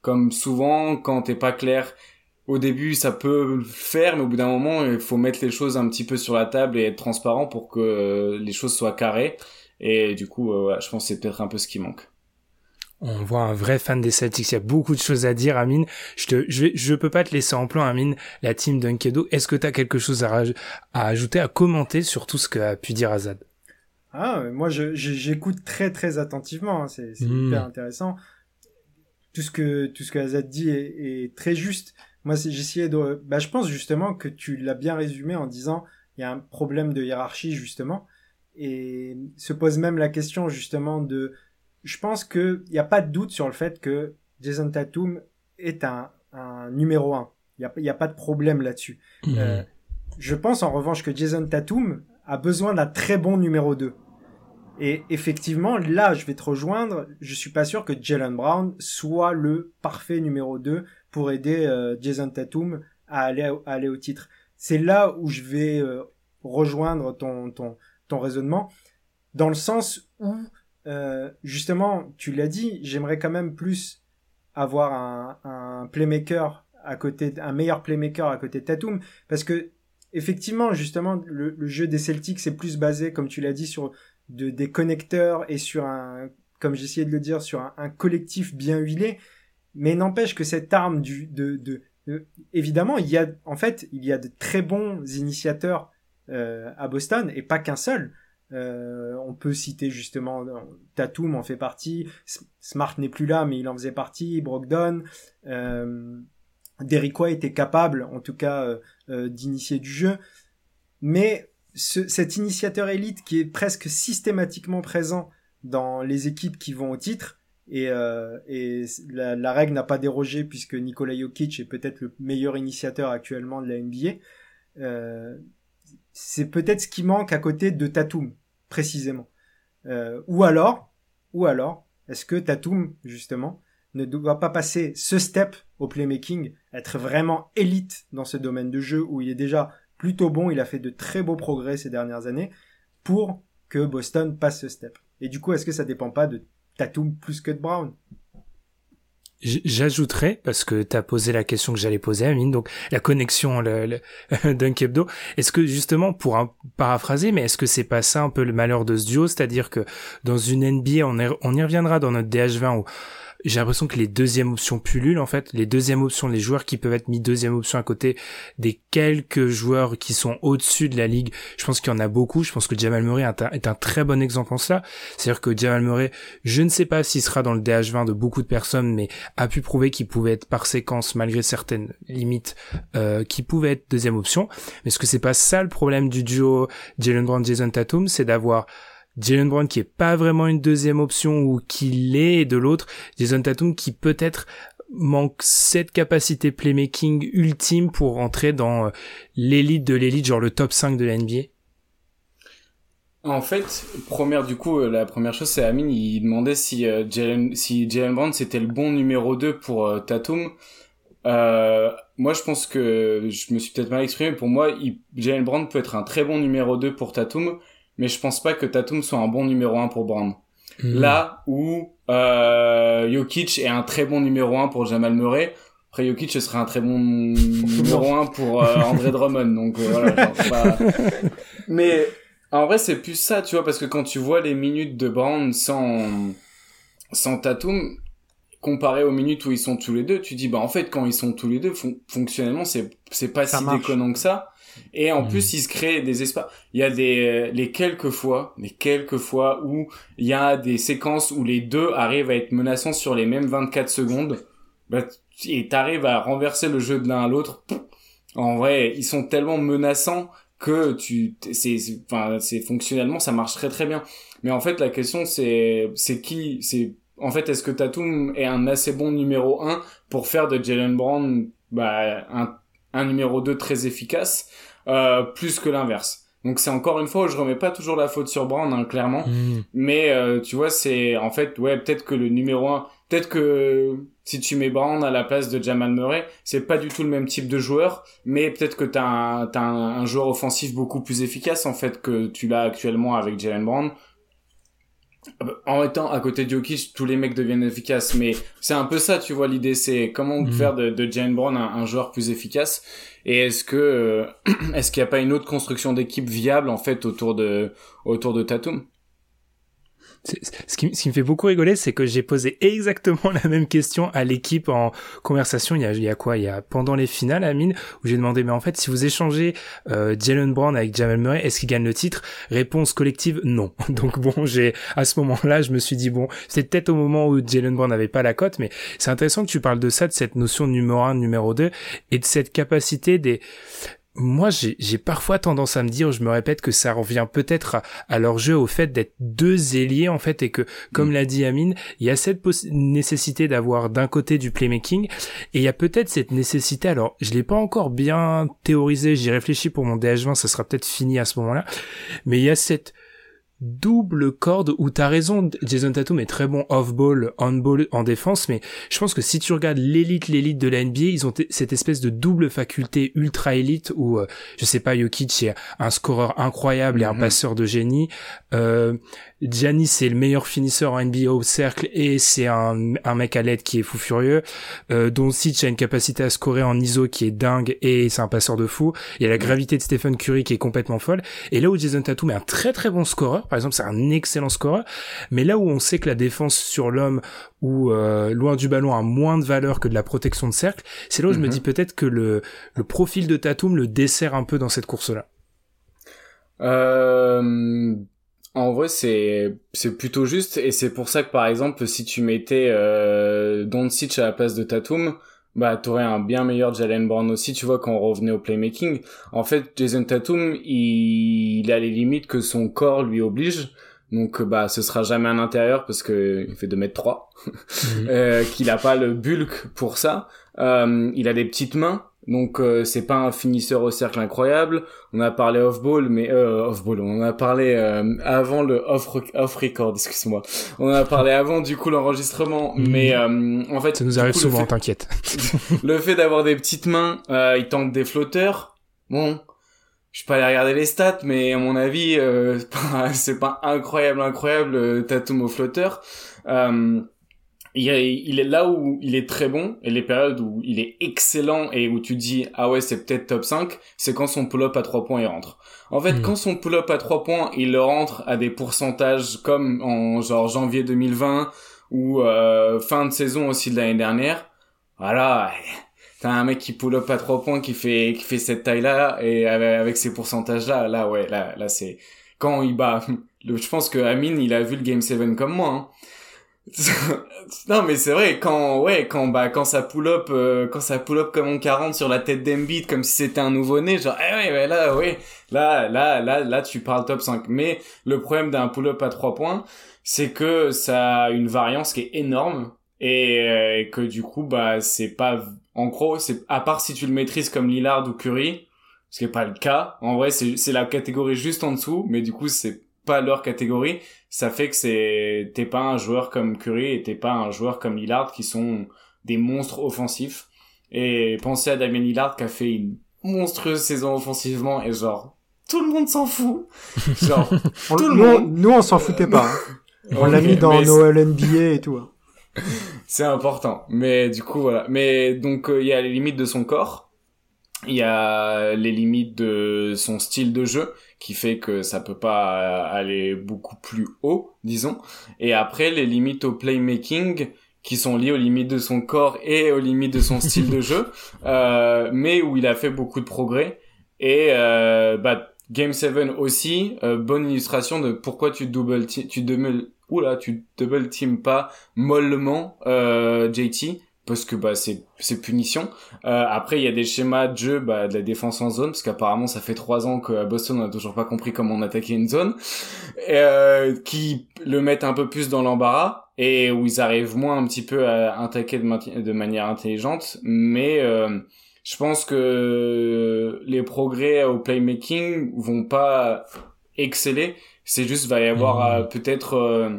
comme souvent, quand t'es pas clair au début ça peut le faire mais au bout d'un moment il faut mettre les choses un petit peu sur la table et être transparent pour que euh, les choses soient carrées et du coup euh, je pense que c'est peut-être un peu ce qui manque on voit un vrai fan des Celtics. Il y a beaucoup de choses à dire, Amine. Je te, je, je peux pas te laisser en plan, Amine. La team Dunkedo. Est-ce que tu as quelque chose à, à, ajouter, à commenter sur tout ce qu'a pu dire Azad Ah, moi, j'écoute très très attentivement. Hein. C'est hmm. hyper intéressant. Tout ce que tout ce que Azad dit est, est très juste. Moi, j'essayais de... Bah, je pense justement que tu l'as bien résumé en disant il y a un problème de hiérarchie justement. Et se pose même la question justement de... Je pense qu'il n'y a pas de doute sur le fait que Jason Tatum est un, un numéro un. Il n'y a, a, pas de problème là-dessus. Mmh. Euh, je pense en revanche que Jason Tatum a besoin d'un très bon numéro 2. Et effectivement, là, je vais te rejoindre. Je suis pas sûr que Jalen Brown soit le parfait numéro 2 pour aider euh, Jason Tatum à aller, aller au titre. C'est là où je vais euh, rejoindre ton, ton, ton raisonnement, dans le sens où, euh, justement, tu l'as dit, j'aimerais quand même plus avoir un, un playmaker à côté, un meilleur playmaker à côté de Tatum, parce que effectivement, justement, le, le jeu des Celtics c'est plus basé, comme tu l'as dit, sur de, des connecteurs et sur un, comme j'essayais de le dire, sur un collectif bien huilé. Mais n'empêche que cette arme du, de, de, évidemment, il y a, en fait, il y a de très bons initiateurs euh, à Boston et pas qu'un seul. Euh, on peut citer justement Tatum en fait partie, Smart n'est plus là mais il en faisait partie, Brogdon, euh, Derrick White était capable en tout cas euh, euh, d'initier du jeu, mais ce, cet initiateur élite qui est presque systématiquement présent dans les équipes qui vont au titre, et, euh, et la, la, règle n'a pas dérogé puisque Nikola Jokic est peut-être le meilleur initiateur actuellement de la NBA. Euh, c'est peut-être ce qui manque à côté de Tatum, précisément. Euh, ou alors, ou alors, est-ce que Tatum, justement, ne doit pas passer ce step au playmaking, être vraiment élite dans ce domaine de jeu où il est déjà plutôt bon, il a fait de très beaux progrès ces dernières années, pour que Boston passe ce step? Et du coup, est-ce que ça dépend pas de Tatum plus que de Brown. J'ajouterais, parce que tu as posé la question que j'allais poser, Amine, donc la connexion le, le. *laughs* Est-ce que justement, pour un, paraphraser, mais est-ce que c'est pas ça un peu le malheur de ce duo, c'est-à-dire que dans une NBA, on, on y reviendra dans notre DH20 où j'ai l'impression que les deuxièmes options pullulent en fait. Les deuxièmes options, les joueurs qui peuvent être mis deuxième option à côté des quelques joueurs qui sont au-dessus de la ligue, je pense qu'il y en a beaucoup. Je pense que Jamal Murray est un, très bon exemple en cela. C'est-à-dire que Jamal Murray, je ne sais pas s'il sera dans le DH20 de beaucoup de personnes, mais a pu prouver qu'il pouvait être par séquence, malgré certaines limites, euh, pouvait être deuxième option. Mais est-ce que c'est pas ça le problème du duo Jalen Brown-Jason Tatum, c'est d'avoir Jalen Brown qui est pas vraiment une deuxième option ou qui l'est, de l'autre, Jason Tatum qui peut-être manque cette capacité playmaking ultime pour rentrer dans euh, l'élite de l'élite, genre le top 5 de la NBA en fait, première du coup, euh, la première chose, c'est Amine, il demandait si euh, Jalen, si Jalen Brown c'était le bon numéro 2 pour Tatum. moi, je pense que je me suis peut-être mal exprimé. Pour moi, Jalen Brown peut être un très bon numéro 2 pour Tatum, mais je pense pas que Tatum soit un bon numéro 1 pour Brown. Hmm. Là où euh, Jokic est un très bon numéro 1 pour Jamal Murray, après Jokic ce serait un très bon numéro 1 pour euh, André Drummond. Donc euh, voilà. *laughs* Mais en vrai c'est plus ça, tu vois, parce que quand tu vois les minutes de Brown sans sans Tatum, comparé aux minutes où ils sont tous les deux, tu dis bah en fait quand ils sont tous les deux fonctionnellement c'est c'est pas si déconnant que ça. Et en plus, hmm. il se crée des espaces. Il y a des les quelques fois, mais quelques fois où il y a des séquences où les deux arrivent à être menaçants sur les mêmes 24 secondes. Bah, et t'arrives à renverser le jeu de l'un à l'autre. En vrai, ils sont tellement menaçants que tu, c'est, enfin, c'est fonctionnellement, ça marche très très bien. Mais en fait, la question c'est, c'est qui, c'est, en fait, est-ce que Tatum est un assez bon numéro 1 pour faire de Jalen Brown, bah, un un numéro 2 très efficace, euh, plus que l'inverse? Donc c'est encore une fois où je remets pas toujours la faute sur Brown, hein, clairement. Hmm. Mais euh, tu vois, c'est en fait, ouais, peut-être que le numéro 1, peut-être que si tu mets Brown à la place de Jamal Murray, c'est pas du tout le même type de joueur, mais peut-être que t'as un, as un, un, joueur offensif beaucoup plus efficace en fait que tu l'as actuellement avec Jalen Brown. En étant à côté de Jokic, tous les mecs deviennent efficaces, mais c'est un peu ça, tu vois, l'idée, c'est comment mhm. faire de, de Jalen Brown un, joueur plus efficace, et est-ce que, euh, *clears throat* est-ce qu'il n'y a pas une autre construction d'équipe viable, en fait, autour de, autour de Tatum? Ce qui, me fait beaucoup rigoler, c'est que j'ai posé exactement *laughs* la même question à l'équipe en conversation. Il y a, il quoi? Il y a pendant les finales, Amine, où j'ai demandé, mais en fait, si vous échangez euh, Jalen Brown avec Jamal Murray, est-ce qu'il gagne le titre? Réponse collective, non. *laughs* Donc bon, j'ai à ce moment-là, je me suis dit bon, c'est peut-être au moment où Jalen Brown n'avait pas la cote, mais c'est intéressant que tu parles de ça, de cette notion numéro 1, numéro 2, et de cette capacité des moi, j'ai parfois tendance à me dire, je me répète que ça revient peut-être à, leur jeu au fait d'être deux ailiers en fait et que, comme mm. l'a dit Amine, il y a cette nécessité d'avoir d'un côté du playmaking et il y a peut-être cette nécessité. Alors, je l'ai pas encore bien théorisé, j'y réfléchis pour mon DH20, ça sera peut-être fini à ce moment-là, mais il y a cette double corde où t'as raison, Jason Tatum est très bon off-ball, on-ball en défense, mais je pense que si tu regardes l'élite, l'élite de la NBA, ils ont cette espèce de double faculté ultra élite où, euh, je sais pas, Jokic est un scoreur incroyable et un mhm. passeur de génie, euh, Giannis c'est le meilleur finisseur en NBA au cercle et c'est un, un mec à l'aide qui est fou furieux. Euh, Doncic a une capacité à scorer en ISO qui est dingue et c'est un passeur de fou. Il y a la gravité de Stephen Curry qui est complètement folle. Et là où Jason Tatum est un très très bon scoreur, par exemple c'est un excellent scoreur, mais là où on sait que la défense sur l'homme ou euh, loin du ballon a moins de valeur que de la protection de cercle, c'est là où je me mhm. dis peut-être que le, le profil de Tatum le dessert un peu dans cette course-là. Euh, en vrai, c'est c'est plutôt juste et c'est pour ça que par exemple, si tu mettais euh, Doncic à la place de Tatum, bah t'aurais un bien meilleur Jalen Brown aussi. Tu vois quand on revenait au playmaking, en fait, Jason Tatum, il, il a les limites que son corps lui oblige. Donc bah ce sera jamais un intérieur parce que il fait 2 mètres 3 *laughs* mhm. euh, qu'il a pas le bulk pour ça. Euh, il a des petites mains donc euh, c'est pas un finisseur au cercle incroyable. On a parlé off ball, mais euh, off ball. On a parlé euh, avant le off off record, excuse-moi. On a parlé avant du coup l'enregistrement, mm. mais euh, en fait ça nous arrive souvent, t'inquiète. *laughs* le fait d'avoir des petites mains, il tente des flotteurs. Bon, je peux aller regarder les stats, mais à mon avis, *laughs* c'est pas incroyable, incroyable Tatum au flotteur. il, il est là où il est très bon et les périodes où il est excellent et où tu dis ah ouais c'est peut-être top 5 c'est quand son pull-up à 3 points il rentre en fait Hmm. quand son pull-up à 3 points il le rentre à des pourcentages comme en genre janvier 2020 ou euh, fin de saison aussi de l'année dernière voilà t'as un mec qui pull-up à 3 points qui fait qui fait cette taille là et avec, ces pourcentages là là ouais là là c'est quand il bat *laughs* je pense que Amine il a vu le game 7 comme moi hein. *laughs* non mais c'est vrai quand ouais quand bah quand ça pull up euh, quand ça pull up comme on 40 sur la tête d'Embiid comme si c'était un nouveau né genre eh ouais, ouais là ouais là là là là tu parles top 5 mais le problème d'un pull up à 3 points c'est que ça a une variance qui est énorme et, euh, et que du coup bah c'est pas en gros c'est à part si tu le maîtrises comme Lillard ou Curry ce qui est pas le cas en vrai c'est c'est la catégorie juste en dessous mais du coup c'est pas leur catégorie ça fait que c'est t'es pas un joueur comme Curry et t'es pas un joueur comme Lillard qui sont des monstres offensifs et pensez à Damien Lillard qui a fait une monstrueuse saison offensivement et genre tout le monde s'en fout *laughs* genre Tout le nous, monde. nous, on s'en foutait pas. hein. On l'a *laughs* mis dans nos LNBA et tout. hein. *laughs* C'est important. Mais du coup, voilà. Mais donc, euh, il y a les limites de son corps. Il y a les limites de son style de jeu qui fait que ça peut pas euh, aller beaucoup plus haut, disons. Et après, les limites au playmaking qui sont liées aux limites de son corps et aux limites de son *laughs* style de jeu, euh, mais où il a fait beaucoup de progrès. Et euh, bah, Game 7 aussi, euh, bonne illustration de pourquoi tu double tu double oula, tu double team pas mollement euh, JT parce que bah c'est c'est punition. Euh, après il y a des schémas de jeu bah, de la défense en zone parce qu'apparemment ça fait trois ans qu'à Boston on a toujours pas compris comment on attaquait une zone euh, qui le mettent un peu plus dans l'embarras et où ils arrivent moins un petit peu à attaquer de, de manière intelligente mais euh, je pense que les progrès au playmaking vont pas exceller c'est juste va y avoir Mhm. euh, peut-être euh,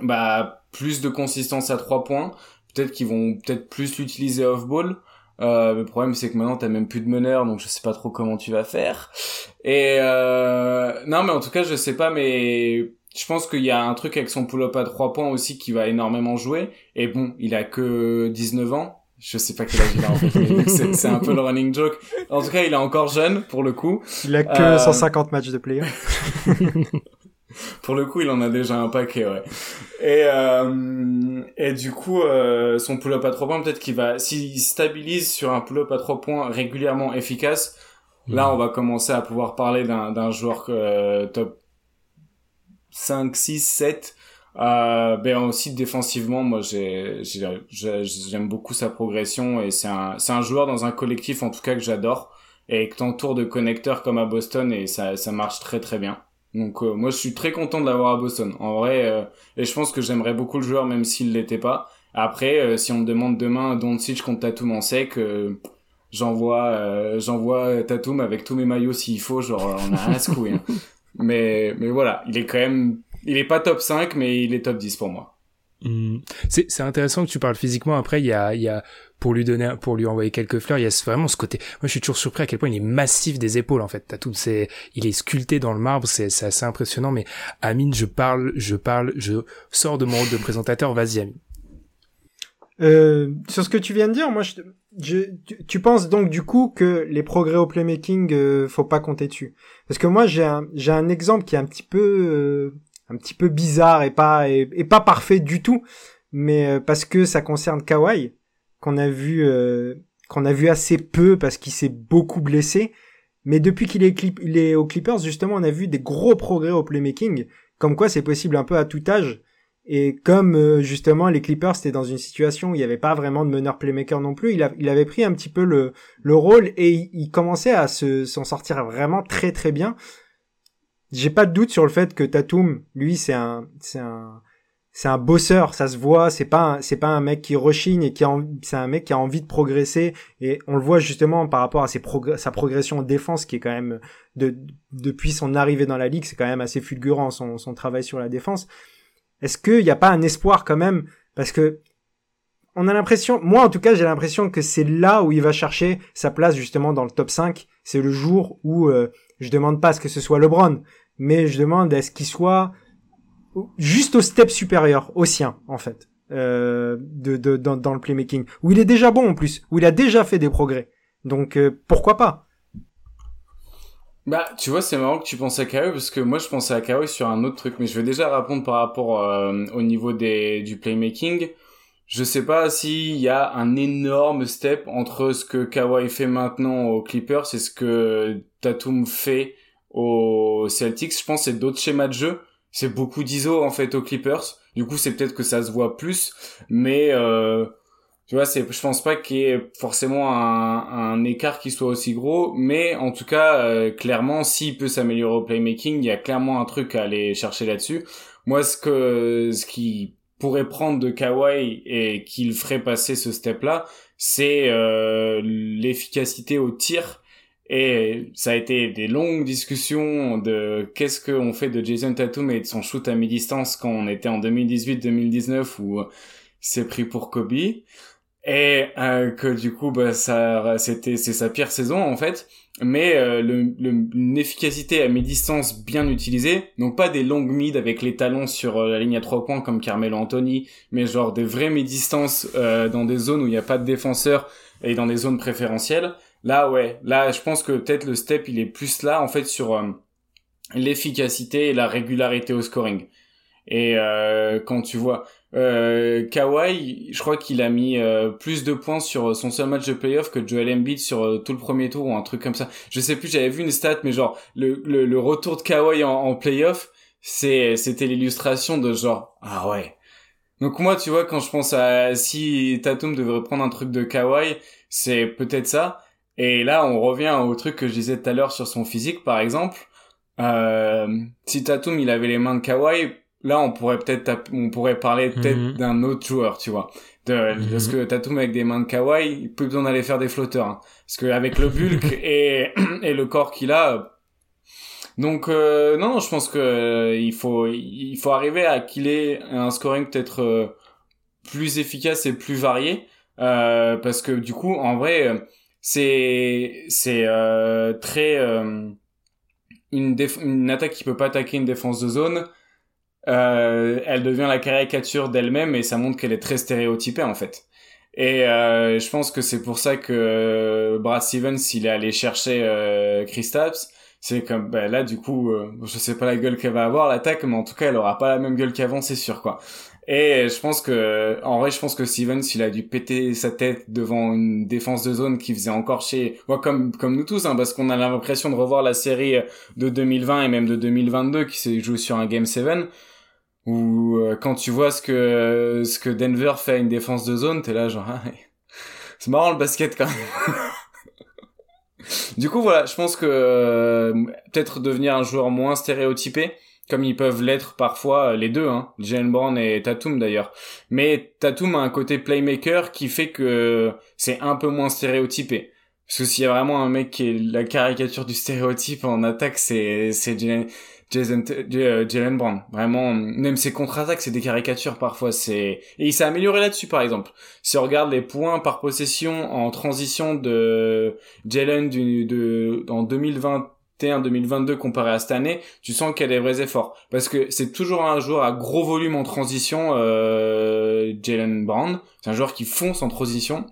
bah plus de consistance à trois points peut-être qu'ils vont peut-être plus l'utiliser off ball euh, le problème c'est que maintenant t'as même plus de meneur donc je sais pas trop comment tu vas faire. Et euh, non mais en tout cas je sais pas mais je pense qu'il y a un truc avec son pull-up à trois points aussi qui va énormément jouer. Et bon il a que 19 ans. Je sais pas quel âge il a en fait *laughs* c'est un peu le running joke. En tout cas il est encore jeune pour le coup. Il a que Euh, 150 matchs de playoff. *laughs* Pour le coup, il en a déjà un paquet, ouais. Et, euh, et du coup, euh, son pull-up à 3 points, peut-être qu'il va, s'il stabilise sur un pull-up à 3 points régulièrement efficace, là, on va commencer à pouvoir parler d'un, d'un joueur euh, top 5, 6, 7. Euh, ben aussi défensivement, moi j'ai, j'ai- j'ai- j'aime beaucoup sa progression et c'est un, c'est un joueur dans un collectif en tout cas que j'adore et que t'entoures de connecteurs comme à Boston et ça, ça marche très très bien. Donc euh, moi je suis très content de l'avoir à Boston. En vrai, euh, et je pense que j'aimerais beaucoup le joueur même s'il l'était pas. Après, euh, si on me demande demain Doncic contre Tatum en sec, euh, j'envoie euh, j'envoie Tatum avec tous mes maillots s'il faut. Genre on a rien à se couiller. hein. *laughs* Mais mais voilà, il est quand même, il est pas top 5 mais il est top 10 pour moi. Hmm. C'est c'est intéressant que tu parles physiquement. Après, il y a, il y a pour lui donner, pour lui envoyer quelques fleurs, il y a vraiment ce côté. Moi, je suis toujours surpris à quel point il est massif des épaules. En fait, il est sculpté dans le marbre. C'est, c'est assez impressionnant. Mais Amine, je parle, je parle, je sors de mon rôle de présentateur. Vas-y, Amine. Euh, sur ce que tu viens de dire, moi, tu, penses donc du coup que les progrès au playmaking, euh, faut pas compter dessus. Parce que moi, j'ai un, exemple qui est un petit peu, euh, un petit peu bizarre et pas, et pas parfait du tout, mais euh, parce que ça concerne Kawhi, qu'on a vu, euh, qu'on a vu assez peu parce qu'il s'est beaucoup blessé. Mais depuis qu'il est, clip, est aux Clippers, justement, on a vu des gros progrès au playmaking, comme quoi c'est possible un peu à tout âge. Et comme euh, justement les Clippers étaient dans une situation où il n'y avait pas vraiment de meneur playmaker non plus, il, il avait pris un petit peu le, le rôle et il, il commençait à se, s'en sortir vraiment très très bien. J'ai pas de doute sur le fait que Tatum, lui, c'est un, c'est un, c'est un bosseur, ça se voit. C'est pas, c'est pas un mec qui rechigne et qui c'est un mec qui a envie de progresser. Et on le voit justement par rapport à sa progression en défense qui est quand même de, depuis son arrivée dans la ligue, c'est quand même assez fulgurant son, son travail sur la défense. Est-ce qu'il n'y a pas un espoir quand même? Parce que on a l'impression, moi en tout cas, j'ai l'impression que c'est là où il va chercher sa place justement dans le top 5. C'est le jour où euh, je demande pas à ce que ce soit LeBron, mais je demande à ce qu'il soit juste au step supérieur, au sien en fait. euh, de, de dans, dans, le playmaking, où il est déjà bon en plus, où il a déjà fait des progrès. Donc euh, pourquoi pas? Bah, tu vois, c'est marrant que tu penses à Kawhi parce que moi je pensais à Kawhi sur un autre truc, mais je vais déjà répondre par rapport euh, au niveau des du playmaking. Je sais pas s'il y a un énorme step entre ce que Kawhi fait maintenant aux Clippers et ce que Tatum fait aux Celtics. Je pense c'est d'autres schémas de jeu. C'est beaucoup d'ISO en fait aux Clippers. Du coup, c'est peut-être que ça se voit plus, mais euh, tu vois, c'est, je pense pas qu'il y ait forcément un, écart qui soit aussi gros, mais en tout cas, euh, clairement, s'il peut s'améliorer au playmaking, il y a clairement un truc à aller chercher là-dessus. Moi, ce que, ce qui pourrait prendre de Kawhi et qu'il ferait passer ce step-là, c'est euh, l'efficacité au tir et ça a été des longues discussions de qu'est-ce qu'on fait de Jason Tatum et de son shoot à mi-distance quand on était en 2018-2019 où c'est pris pour Kobe. Et euh, que du coup, bah, ça, c'était, c'est sa pire saison en fait. Mais euh, le, une efficacité à mi-distance bien utilisée, donc pas des longues mid avec les talons sur euh, la ligne à trois points comme Carmelo Anthony, mais genre des vraies mi-distances dans des zones où il n'y a pas de défenseur et dans des zones préférentielles Là, ouais. Là, je pense que peut-être le step, il est plus là, en fait, sur euh, l'efficacité et la régularité au scoring. Et euh, quand tu vois euh, Kawhi, je crois qu'il a mis euh, plus de points sur son seul match de playoff que Joel Embiid sur tout le premier tour ou un truc comme ça. Je sais plus, j'avais vu une stat, mais genre le, le, retour de Kawhi en, en playoff, c'est c'était l'illustration de genre ah ouais. Donc moi, tu vois, quand je pense à si Tatum devrait prendre un truc de Kawhi, c'est peut-être ça. Et là, on revient au truc que je disais tout à l'heure sur son physique, par exemple. Euh, si Tatum il avait les mains de Kawhi, là on pourrait peut-être on pourrait parler peut-être mhm. d'un autre joueur, tu vois. De, mhm. Parce que Tatum avec des mains de Kawhi, il peut besoin d'aller faire des flotteurs. Hein. Parce que avec le bulk *laughs* et, et le corps qu'il a, donc euh, non, non, je pense que euh, il faut il faut arriver à qu'il ait un scoring peut-être euh, plus efficace et plus varié euh, parce que du coup en vrai c'est c'est euh, très euh, une, une attaque qui peut pas attaquer une défense de zone. Euh, elle devient la caricature d'elle-même et ça montre qu'elle est très stéréotypée en fait. Et euh, je pense que c'est pour ça que Brad Stevens il est allé chercher euh, Kristaps. C'est comme bah, là du coup, euh, je sais pas la gueule qu'elle va avoir l'attaque, mais en tout cas elle aura pas la même gueule qu'avant, c'est sûr quoi. Et je pense que, en vrai, je pense que Stevens, il a dû péter sa tête devant une défense de zone qui faisait encore chez, moi, comme, comme nous tous, hein, parce qu'on a l'impression de revoir la série de 2020 et même de 2022 qui s'est jouée sur un Game 7 où euh, quand tu vois ce que ce que Denver fait à une défense de zone, t'es là genre ah, c'est marrant le basket quand même. *laughs* du coup voilà, je pense que euh, peut-être devenir un joueur moins stéréotypé, comme ils peuvent l'être parfois euh, les deux, hein, Jalen Brown et Tatum d'ailleurs. Mais Tatum a un côté playmaker qui fait que c'est un peu moins stéréotypé. Parce que s'il y a vraiment un mec qui est la caricature du stéréotype en attaque, c'est c'est Jalen, euh, Brown. Vraiment, même ses contre-attaques, c'est des caricatures parfois. C'est et il s'est amélioré là-dessus par exemple. Si on regarde les points par possession en transition de Jalen du, de en 2020 2022 comparé à cette année, tu sens qu'il y a des vrais efforts. Parce que c'est toujours un joueur à gros volume en transition, euh, Jalen Brown. C'est un joueur qui fonce en transition,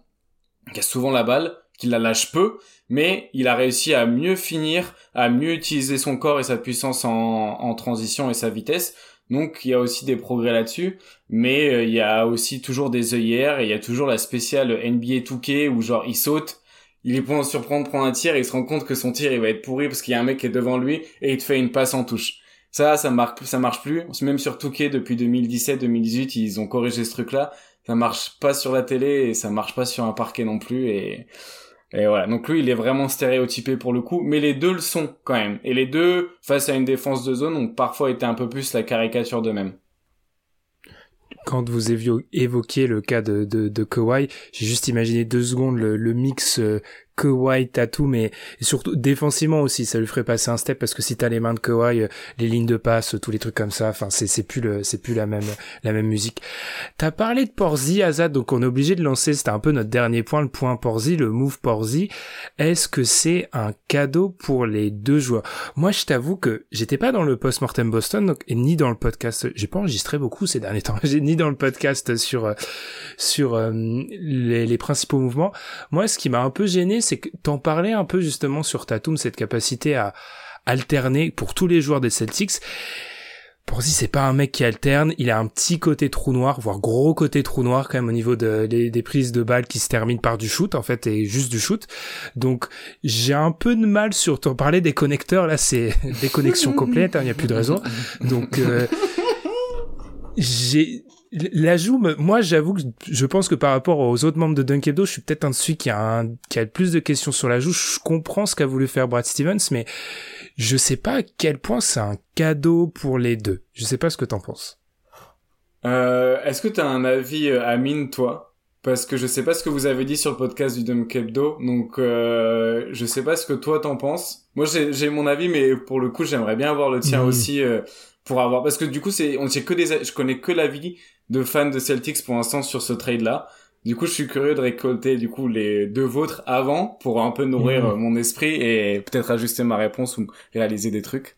qui a souvent la balle, qui la lâche peu, mais il a réussi à mieux finir, à mieux utiliser son corps et sa puissance en, en transition et sa vitesse. Donc il y a aussi des progrès là-dessus, mais euh, il y a aussi toujours des œillères et il y a toujours la spéciale NBA 2K où genre il saute il est pour surprendre, prendre un tir et il se rend compte que son tir il va être pourri parce qu'il y a un mec qui est devant lui et il te fait une passe en touche. Ça, ça marque, ça marche plus. Même sur Touquet depuis 2017-2018, ils ont corrigé ce truc-là. Ça marche pas sur la télé et ça marche pas sur un parquet non plus et et voilà. Donc lui, il est vraiment stéréotypé pour le coup, mais les deux le sont quand même. Et les deux, face à une défense de zone, ont parfois été un peu plus la caricature d'eux-mêmes quand vous évoquiez le cas de, de, Kawhi, j'ai juste imaginé deux secondes le, mix euh, Kawhi, Tatum mais surtout défensivement aussi, ça lui ferait passer un step parce que si t'as les mains de Kawhi, euh, les lignes de passe, tous les trucs comme ça, enfin c'est c'est plus le c'est plus la même la même musique. T'as parlé de Porzi, Azad, donc on est obligé de lancer, c'était un peu notre dernier point, le point Porzi, le move Porzi. Est-ce que c'est un cadeau pour les deux joueurs? Moi, je t'avoue que j'étais pas dans le post-mortem Boston donc, et ni dans le podcast. J'ai pas enregistré beaucoup ces derniers temps. *laughs* Ni dans le podcast sur euh, sur euh, les, les principaux mouvements. Moi, ce qui m'a un peu gêné, c'est que t'en parlais un peu justement sur Tatum, cette capacité à alterner pour tous les joueurs des Celtics. Pour si c'est pas un mec qui alterne, il a un petit côté trou noir, voire gros côté trou noir quand même au niveau de, des, prises de balles qui se terminent par du shoot en fait et juste du shoot. Donc j'ai un peu de mal sur t'en parler des connecteurs là, c'est *laughs* des connexions complètes, hein, il n'y a plus de réseau. Donc euh, *laughs* j'ai L'ajout, moi j'avoue que je pense que par rapport aux autres membres de Dunkedo, je suis peut-être un de ceux qui a, un, qui a le plus de questions sur l'ajout. Je comprends ce qu'a voulu faire Brad Stevens, mais je sais pas à quel point c'est un cadeau pour les deux. Je sais pas ce que t'en penses. Euh, Est-ce que t'as un avis, euh, Amine, toi? Parce que je sais pas ce que vous avez dit sur le podcast du Dunkebdo, donc euh, je sais pas ce que toi t'en penses. Moi j'ai mon avis, mais pour le coup j'aimerais bien avoir le tien aussi. Euh, pour avoir parce que du coup c'est on sait que des je connais que l'avis de fans de Celtics pour l'instant sur ce trade là. Du coup, je suis curieux de récolter du coup les deux vôtres avant pour un peu nourrir mmh. mon esprit et peut-être ajuster ma réponse ou réaliser des trucs.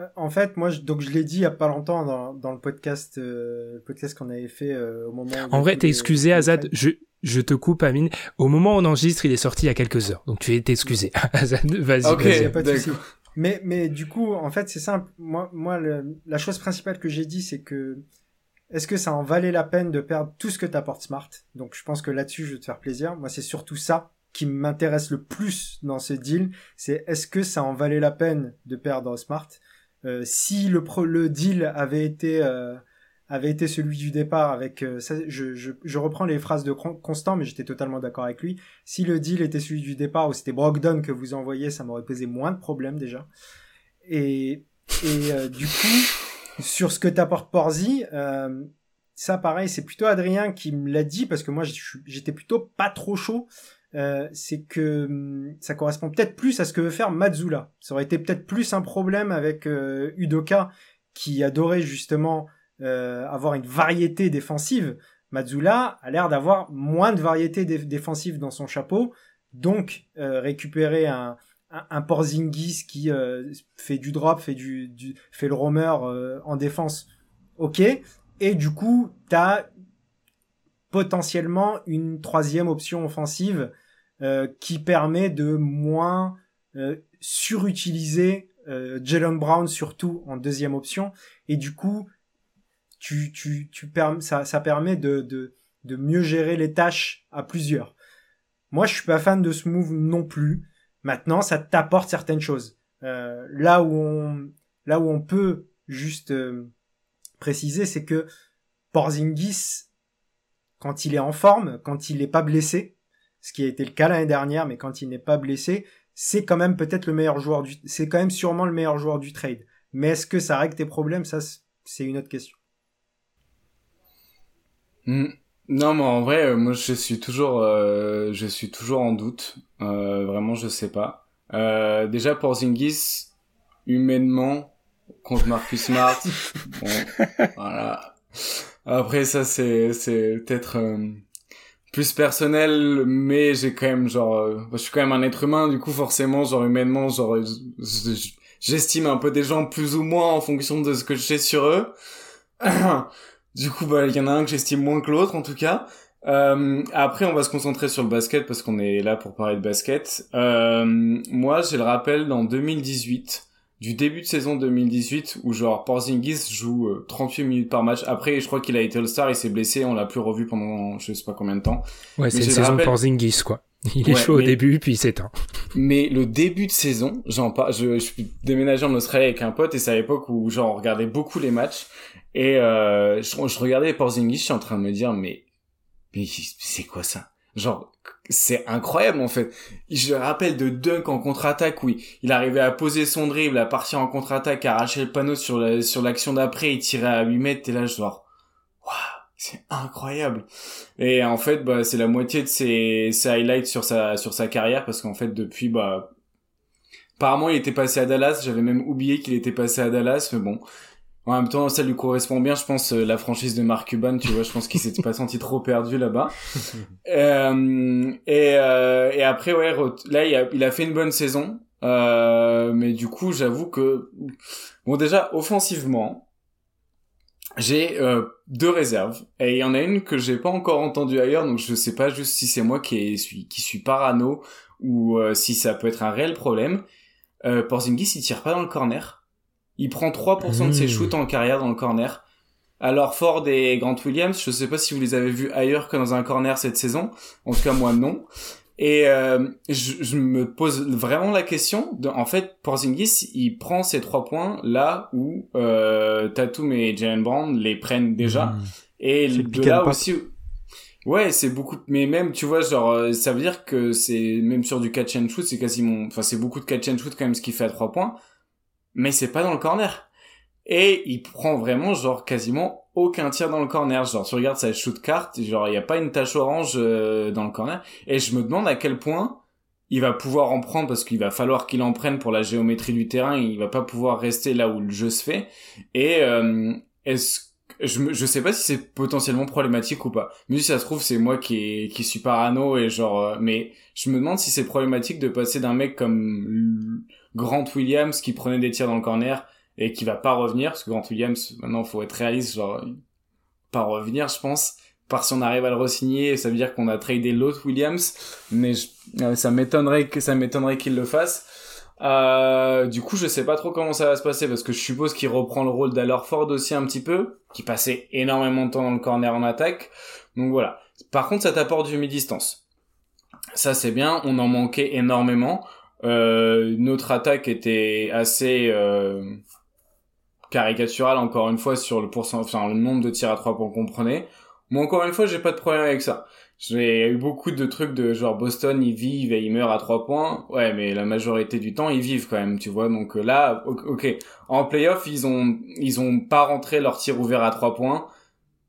Euh, en fait, moi, je, donc je l'ai dit il y a pas longtemps dans, dans le podcast, euh, le podcast qu'on avait fait euh, au moment. En vrai, t'es excusé, Azad. Je je te coupe, Amine. Au moment où on enregistre, il est sorti il y a quelques heures, donc tu es excusé. *laughs* Azad, vas-y. Ok, vas pas de Mais mais du coup, en fait, c'est simple. Moi moi, la chose principale que j'ai dit, c'est que est-ce que ça en valait la peine de perdre tout ce que t'apporte Smart? Donc je pense que là-dessus, je vais te faire plaisir. Moi, c'est surtout ça qui m'intéresse le plus dans ce deal. C'est est-ce que ça en valait la peine de perdre Smart? Euh, Si le, le deal avait été euh, avait été celui du départ avec euh, je, je, je, reprends les phrases de Constant mais j'étais totalement d'accord avec lui si le deal était celui du départ ou c'était Brogdon que vous envoyez ça m'aurait posé moins de problèmes déjà et et du coup sur ce que t'apporte Porzi, euh, ça pareil, c'est plutôt Adrien qui me l'a dit parce que moi j'étais plutôt pas trop chaud. Euh, c'est que hum, ça correspond peut-être plus à ce que veut faire Mazzula. Ça aurait été peut-être plus un problème avec euh, Udoka qui adorait justement euh, avoir une variété défensive. Mazzula a l'air d'avoir moins de variété défensive dans son chapeau, donc récupérer un, un, Porzingis qui euh, fait du drop, fait du, du fait le roamer euh, en défense, ok. Et du coup, t'as potentiellement une troisième option offensive euh, qui permet de moins surutiliser Jalen Brown surtout en deuxième option. Et du coup, tu, tu, tu ça, ça permet de, de, de mieux gérer les tâches à plusieurs. Moi, je suis pas fan de ce move non plus. Maintenant, ça t'apporte certaines choses. Euh, là où on, là où on peut juste euh, préciser, c'est que Porzingis, quand il est en forme, quand il n'est pas blessé, ce qui a été le cas l'année dernière, mais quand il n'est pas blessé, c'est quand même peut-être le meilleur joueur du, c'est quand même sûrement le meilleur joueur du trade. Mais est-ce que ça règle tes problèmes? Ça, c'est une autre question. Hmm. Non, mais en vrai, euh, moi je suis toujours, euh, je suis toujours en doute. Euh, vraiment, je sais pas. Euh, déjà pour Zingis, humainement, contre Marcus Smart, *laughs* bon, voilà. Après ça, c'est, c'est peut-être plus personnel, mais j'ai quand même genre, je suis quand même un être humain, du coup forcément, genre humainement, genre, j'estime un peu des gens plus ou moins en fonction de ce que je sais sur eux. *clears throat* Du coup, bah, il y en a un que j'estime moins que l'autre, en tout cas. Euh, après, on va se concentrer sur le basket parce qu'on est là pour parler de basket. Euh, moi, j'ai le rappel dans 2018, du début de saison 2018, où genre Porzingis joue 38 euh, minutes par match. Après, je crois qu'il a été All-Star, il s'est blessé, on l'a plus revu pendant je sais pas combien de temps. Ouais, c'est une saison de Porzingis, quoi. Il est chaud au début, puis il s'éteint. Mais le début de saison, genre, je, je suis déménagé en Australie avec un pote et c'est à l'époque où genre on regardait beaucoup les matchs et euh, je, je regardais Porzingis, je suis en train de me dire, mais, mais c'est quoi ça? Genre, c'est incroyable en fait. Je me rappelle de Dunk en contre-attaque où il, arrivait à poser son dribble, à partir en contre-attaque, à arracher le panneau sur la, sur l'action d'après, il tirait à 8 mètres, et là, genre, waouh, c'est incroyable. Et en fait, bah, c'est la moitié de ses, ses highlights sur sa, sur sa carrière parce qu'en fait, depuis, bah, apparemment, il était passé à Dallas. J'avais même oublié qu'il était passé à Dallas, mais bon. En même temps, ça lui correspond bien, je pense, euh, la franchise de Mark Cuban, tu vois, je pense qu'il s'était pas senti trop perdu là-bas. *laughs* euh, et, euh, et après, ouais, là, il a, il a fait une bonne saison. Euh, mais du coup, j'avoue que, bon, déjà, offensivement, j'ai euh, deux réserves et il y en a une que j'ai pas encore entendue ailleurs donc je sais pas juste si c'est moi qui suis qui suis parano ou euh, si ça peut être un réel problème. Euh, Porzingis il tire pas dans le corner. Il prend 3% de ses mmh. shoots en carrière dans le corner. Alors Ford et Grant Williams, je sais pas si vous les avez vus ailleurs que dans un corner cette saison. En tout cas moi non. Et euh, je, je, me pose vraiment la question. De, en fait, Porzingis, il prend ses trois points là où euh, Tatum et Jalen Brown les prennent déjà. Mmh. Et de là aussi, ouais, c'est beaucoup. Mais même, tu vois, genre, euh, ça veut dire que c'est même sur du catch and shoot, c'est quasiment, enfin, c'est beaucoup de catch and shoot quand même ce qu'il fait à trois points. Mais c'est pas dans le corner. Et il prend vraiment genre quasiment aucun tir dans le corner. Genre, tu regardes sa shoot carte, genre, il n'y a pas une tache orange euh, dans le corner. Et je me demande à quel point il va pouvoir en prendre parce qu'il va falloir qu'il en prenne pour la géométrie du terrain. Il va pas pouvoir rester là où le jeu se fait. Et euh, est-ce je, je sais pas si c'est potentiellement problématique ou pas. Mais si ça se trouve, c'est moi qui, qui suis parano et genre, euh, mais je me demande si c'est problématique de passer d'un mec comme Grant Williams qui prenait des tirs dans le corner et qui va pas revenir parce que Grant Williams maintenant faut être réaliste genre pas revenir je pense par si on arrive à le re-signer ça veut dire qu'on a tradé l'autre Williams mais euh, ça m'étonnerait que ça m'étonnerait qu'il le fasse. Euh, du coup je sais pas trop comment ça va se passer parce que je suppose qu'il reprend le rôle d'Allerford aussi un petit peu qui passait énormément de temps dans le corner en attaque. Donc voilà. Par contre ça t'apporte du mi-distance. Ça c'est bien on en manquait énormément. Euh, notre attaque était assez euh, caricatural encore une fois sur le pourcentage, enfin le nombre de tirs à trois points qu'on prenait. Moi encore une fois, j'ai pas de problème avec ça. J'ai eu beaucoup de trucs de genre Boston, ils vivent et ils meurent à trois points. Ouais, mais la majorité du temps, ils vivent quand même, tu vois. Donc euh, là, ok, en playoff, ils ont ils ont pas rentré leur tir ouvert à trois points.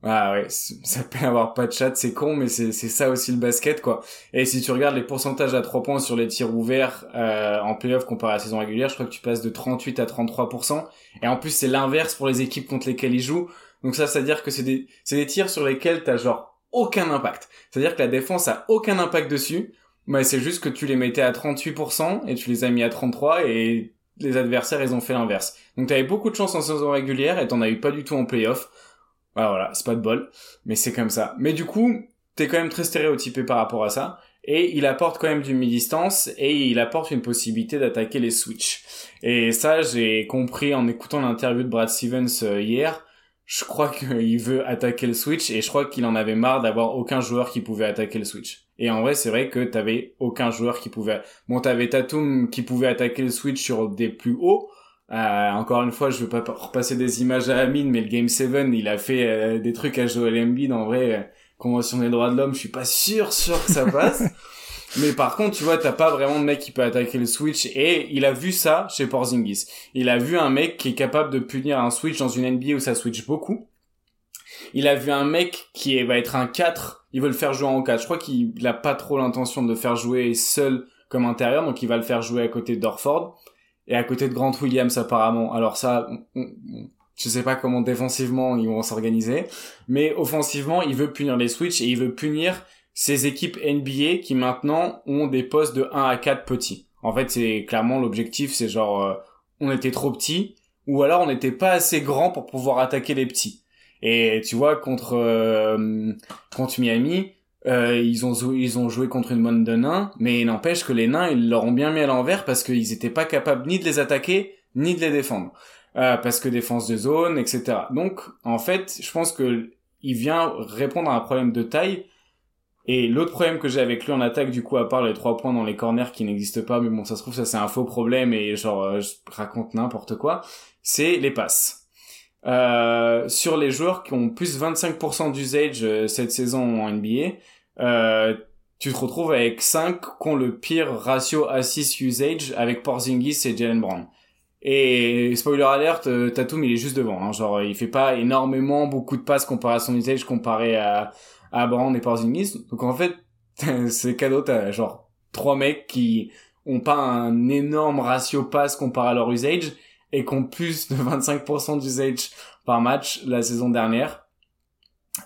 Ah ouais, ça peut avoir pas de chat, c'est con, mais c'est ça aussi le basket, quoi. Et si tu regardes les pourcentages à 3 points sur les tirs ouverts euh, en playoff comparé à la saison régulière, je crois que tu passes de 38 à 33%. Et en plus, c'est l'inverse pour les équipes contre lesquelles ils jouent. Donc ça, c'est-à-dire que c'est des, des tirs sur lesquels t'as genre aucun impact. C'est-à-dire que la défense a aucun impact dessus, mais c'est juste que tu les mettais à 38% et tu les as mis à 33% et les adversaires, ils ont fait l'inverse. Donc t'avais beaucoup de chance en saison régulière et t'en as eu pas du tout en playoff. Ah, voilà, c'est pas de bol, mais c'est comme ça. Mais du coup, t'es quand même très stéréotypé par rapport à ça. Et il apporte quand même du mi-distance et il apporte une possibilité d'attaquer les switches. Et ça, j'ai compris en écoutant l'interview de Brad Stevens euh, hier. Je crois *laughs* qu'il veut attaquer le switch et je crois qu'il en avait marre d'avoir aucun joueur qui pouvait attaquer le switch. Et en vrai, c'est vrai que t'avais aucun joueur qui pouvait... Bon, t'avais Tatum qui pouvait attaquer le switch sur des plus hauts, euh, encore une fois, je veux pas repasser des images à Amine, mais le Game 7, il a fait euh, des trucs à Joel Embiid. En vrai, euh, convention des droits de l'homme, je suis pas sûr, sûr que ça passe. *laughs* mais par contre, tu vois, t'as pas vraiment de mec qui peut attaquer le switch. Et il a vu ça chez Porzingis. Il a vu un mec qui est capable de punir un switch dans une NBA où ça switch beaucoup. Il a vu un mec qui va être un 4, il veut le faire jouer en 4. Je crois qu'il a pas trop l'intention de le faire jouer seul comme intérieur, donc il va le faire jouer à côté d'Orford et à côté de Grant Williams apparemment. Alors ça, je sais pas comment défensivement ils vont s'organiser, mais offensivement, il veut punir les switches et il veut punir ces équipes NBA qui maintenant ont des postes de 1 à 4 petits. En fait, c'est clairement l'objectif, c'est genre euh, on était trop petits ou alors on n'était pas assez grand pour pouvoir attaquer les petits. Et tu vois contre euh, contre Miami, euh, ils ont ils ont joué contre une bonne de nains, mais il n'empêche que les nains ils leur ont bien mis à l'envers parce qu'ils étaient pas capables ni de les attaquer ni de les défendre, euh, parce que défense de zone, etc. Donc en fait, je pense que il vient répondre à un problème de taille. Et l'autre problème que j'ai avec lui en attaque, du coup, à part les trois points dans les corners qui n'existent pas, mais bon, ça se trouve, ça c'est un faux problème et genre, euh, je raconte n'importe quoi, c'est les passes. Euh, sur les joueurs qui ont plus 25% d'usage euh, cette saison en NBA, euh, tu te retrouves avec 5 qui ont le pire ratio assist usage avec Porzingis et Jalen Brown. Et spoiler alert, euh, Tatum il est juste devant. Hein. Genre il fait pas énormément beaucoup de passes comparé à son usage comparé à à Brand et Porzingis. Donc en fait *laughs* c'est cadeau t'as genre trois mecs qui ont pas un énorme ratio passe comparé à leur usage et qui ont plus de *laughs* 25% d'usage par match la saison dernière.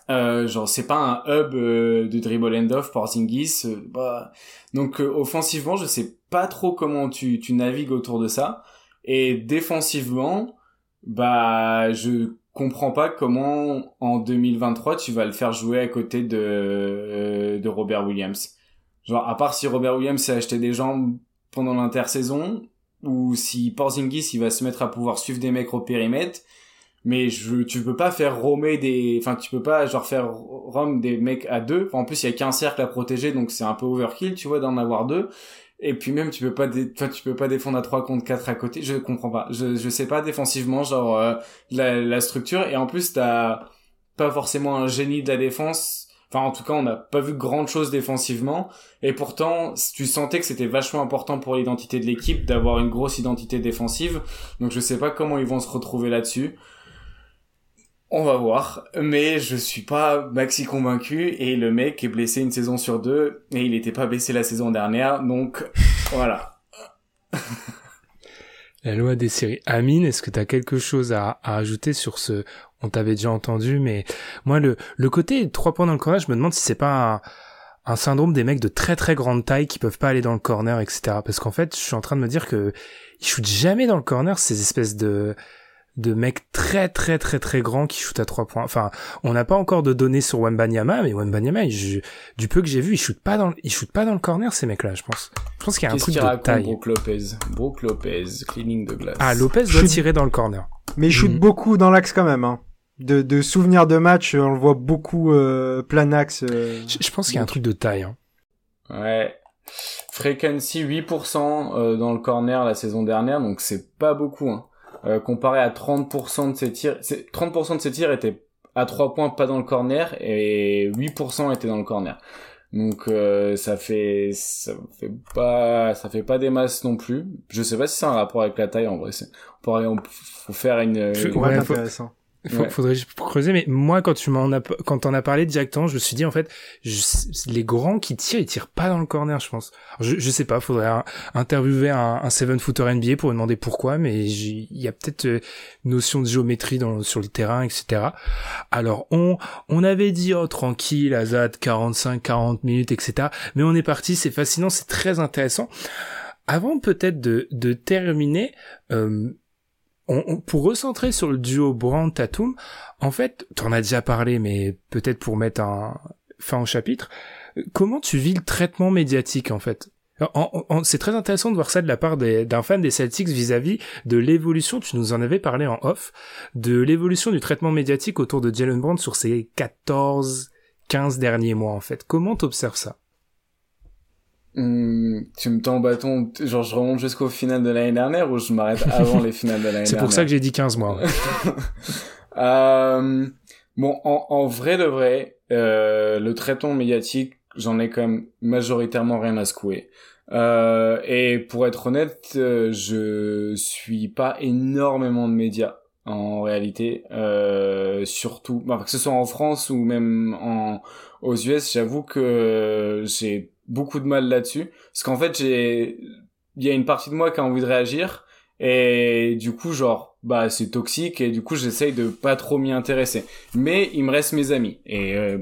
Euh, genre c'est pas un hub euh, de dribble end off Porzingis. Euh, bah... donc offensivement je sais pas trop comment tu tu navigues autour de ça. Et défensivement, bah, je comprends pas comment en 2023 tu vas le faire jouer à côté de, euh, de Robert Williams. Genre, à part si Robert Williams s'est acheté des jambes pendant l'intersaison, ou si Porzingis il va se mettre à pouvoir suivre des mecs au périmètre, mais je, tu peux pas faire romer des, enfin tu peux pas genre faire rom des mecs à deux. en plus il y a qu'un cercle à protéger, donc c'est un peu overkill, tu vois, d'en avoir deux. Et puis même tu peux pas tu peux pas défendre à 3 contre 4 à côté, je comprends pas. Je je sais pas défensivement genre euh, la, la structure et en plus t'as pas forcément un génie de la défense. Enfin en tout cas, on n'a pas vu grand chose défensivement et pourtant tu sentais que c'était vachement important pour l'identité de l'équipe d'avoir une grosse identité défensive. Donc je sais pas comment ils vont se retrouver là-dessus. On va voir, mais je suis pas maxi convaincu et le mec est blessé une saison sur deux et il était pas blessé la saison dernière, donc *laughs* voilà. la loi des séries. Amine, est-ce que tu as quelque chose à, à ajouter sur ce On t'avait déjà entendu, mais moi le le côté trois points dans le corner, je me demande si c'est pas un, un syndrome des mecs de très très grande taille qui peuvent pas aller dans le corner, etc. Parce qu'en fait, je suis en train de me dire que ils shootent jamais dans le corner ces espèces de de mecs très très très très grands qui shootent à trois points. Enfin, on n'a pas encore de données sur Wembanyama, mais Wembanyama, du peu que j'ai vu, il shoot pas dans, il shoot pas dans le corner ces mecs-là, je pense. Je pense qu'il y a un truc de taille. Brook Lopez, Brook Lopez, cleaning de glace. Ah, Lopez doit tirer dans le corner. Mais il shoot mm. beaucoup dans l'axe quand même. Hein. De, de souvenirs de match, on le voit beaucoup euh, plein axe. Euh, je, pense qu'il y a un truc de taille. Hein. Ouais. Frequency 8% euh, dans le corner la saison dernière, donc c'est pas beaucoup. Hein. Euh, comparé à 30% de ses tirs. 30% de ses tirs étaient à 3 points pas dans le corner et 8% étaient dans le corner. Donc euh, ça fait ça fait pas ça fait pas des masses non plus. Je sais pas si c'est un rapport avec la taille en vrai. On pourrait on, faut faire une. une... intéressant. Faudrait creuser, mais moi, quand tu m'en as, quand t'en as parlé directement, je me suis dit, en fait, les grands qui tirent, ils tirent pas dans le corner, je pense. je, je sais pas, faudrait interviewer un, un seven footer NBA pour demander pourquoi, mais il y a peut-être une euh, notion de géométrie dans, sur le terrain, etc. Alors, on, on avait dit, oh, tranquille, Azad, 45, 40 minutes, etc. Mais on est parti, c'est fascinant, c'est très intéressant. Avant peut-être de, de terminer, euh, pour recentrer sur le duo Brand Tatum, en fait, t'en as déjà parlé, mais peut-être pour mettre un fin au chapitre, comment tu vis le traitement médiatique en fait? C'est très intéressant de voir ça de la part d'un fan des Celtics vis-à-vis de l'évolution, tu nous en avais parlé en off, de l'évolution du traitement médiatique autour de Jalen Brand sur ces 14, 15 derniers mois en fait. Comment t'observes ça? Hmm, tu me tends bâton, genre je remonte jusqu'au final de l'année dernière ou je m'arrête avant les finales de l'année dernière C'est pour ça que j'ai dit 15 mois. euh, *laughs* bon, en, en, vrai de vrai, euh, le traitement médiatique, j'en ai quand même majoritairement rien à secouer. Euh, et pour être honnête, euh, je suis pas énormément de médias en réalité, euh, surtout, bah, que ce soit en France ou même en aux US, j'avoue que j'ai beaucoup de mal là-dessus. Parce qu'en fait j'ai il y a une partie de moi qui a envie de réagir. Et du coup genre bah c'est toxique. Et du coup j'essaye de pas trop m'y intéresser. Mais il me reste mes amis. Et euh,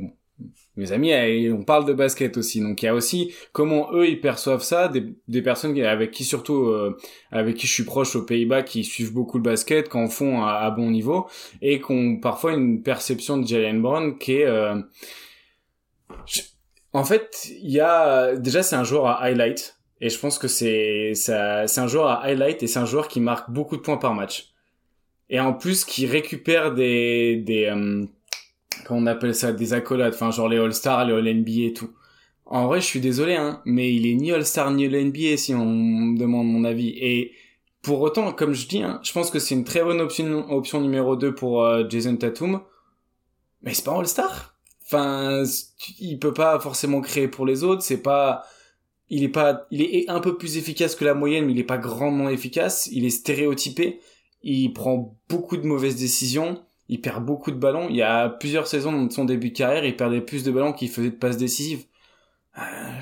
mes amis on parle de basket aussi. Donc il y a aussi comment eux ils perçoivent ça. Des, des personnes avec qui surtout euh, avec qui je suis proche aux Pays-Bas qui suivent beaucoup le basket qu'en font à, bon niveau. Et qui ont parfois une perception de Jalen Brown qui est euh, en fait, il y a déjà c'est un joueur à highlight et je pense que c'est c'est un joueur à highlight et c'est un joueur qui marque beaucoup de points par match. Et en plus qui récupère des des euh, comment on appelle ça des accolades, enfin genre les All-Star, les All-NBA et tout. En vrai, je suis désolé hein, mais il est ni All-Star ni All-NBA si on me demande mon avis et pour autant, comme je dis, hein, je pense que c'est une très bonne option, option numéro 2 pour euh, Jason Tatum. Mais c'est pas All-Star Enfin, il peut pas forcément créer pour les autres. C'est pas. il est pas, il est un peu plus efficace que la moyenne, mais il est pas grandement efficace. Il est stéréotypé. Il prend beaucoup de mauvaises décisions. Il perd beaucoup de ballons. Il y a plusieurs saisons de son début de carrière, il perdait plus de ballons qu'il faisait de passes décisives. Euh,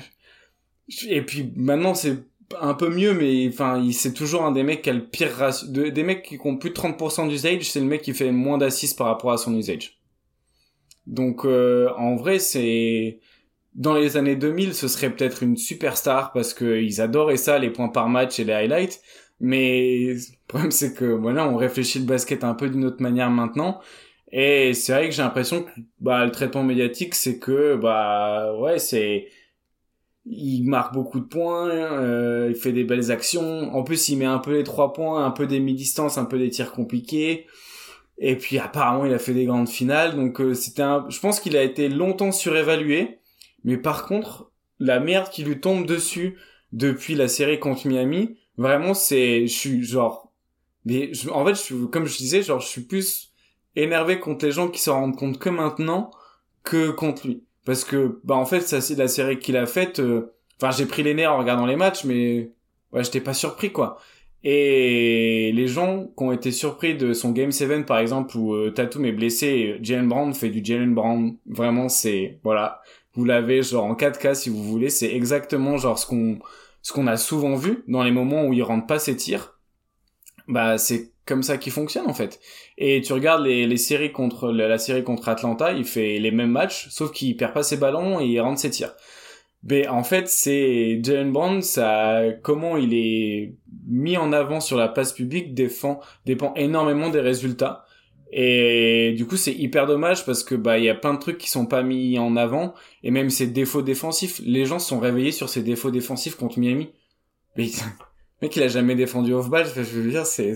et puis maintenant c'est un peu mieux, mais enfin, c'est toujours un des mecs qui a le pire ratio. des mecs qui ont plus de 30% d'usage, c'est le mec qui fait moins d'assists par rapport à son usage. Donc euh, en vrai, c'est dans les années 2000, ce serait peut-être une superstar parce que ils adoraient ça, les points par match et les highlights. Mais le problème, c'est que voilà, on réfléchit le basket un peu d'une autre manière maintenant. Et c'est vrai que j'ai l'impression que bah, le traitement médiatique, c'est que bah ouais, c'est il marque beaucoup de points, euh, il fait des belles actions. En plus, il met un peu les trois points, un peu des mi-distances, un peu des tirs compliqués. Et puis apparemment, il a fait des grandes finales. Donc euh, c'était un... je pense qu'il a été longtemps surévalué. Mais par contre, la merde qui lui tombe dessus depuis la série contre Miami, vraiment, c'est, je suis genre, mais en fait, je, comme je disais, genre, je suis plus énervé contre les gens qui se rendent compte que maintenant que contre lui. Parce que, bah, en fait, ça, c'est la série qu'il a faite, euh, enfin, j'ai pris les nerfs en regardant les matchs, mais, ouais, j'étais pas surpris, quoi. Et les gens qui ont été surpris de son Game 7, par exemple, où euh, Tatum est blessé Jalen Brown fait du Jalen Brown, vraiment, c'est, voilà. Vous l'avez, genre, en 4K, si vous voulez, c'est exactement, genre, ce qu'on, ce qu'on a souvent vu dans les moments où il rentre pas ses tirs. Bah, c'est comme ça qu'il fonctionne en fait. Et tu regardes les, les séries contre la, série contre Atlanta, il fait les mêmes matchs, sauf qu'il perd pas ses ballons et il rentre ses tirs. Mais en fait, c'est Jalen Brown, ça, comment il est mis en avant sur la place publique défend, dépend énormément des résultats. Et du coup, c'est hyper dommage parce que bah il y a plein de trucs qui sont pas mis en avant et même ses défauts défensifs. Les gens sont réveillés sur ses défauts défensifs contre Miami. Mais mec, il a jamais défendu off-ball. Je veux dire, c'est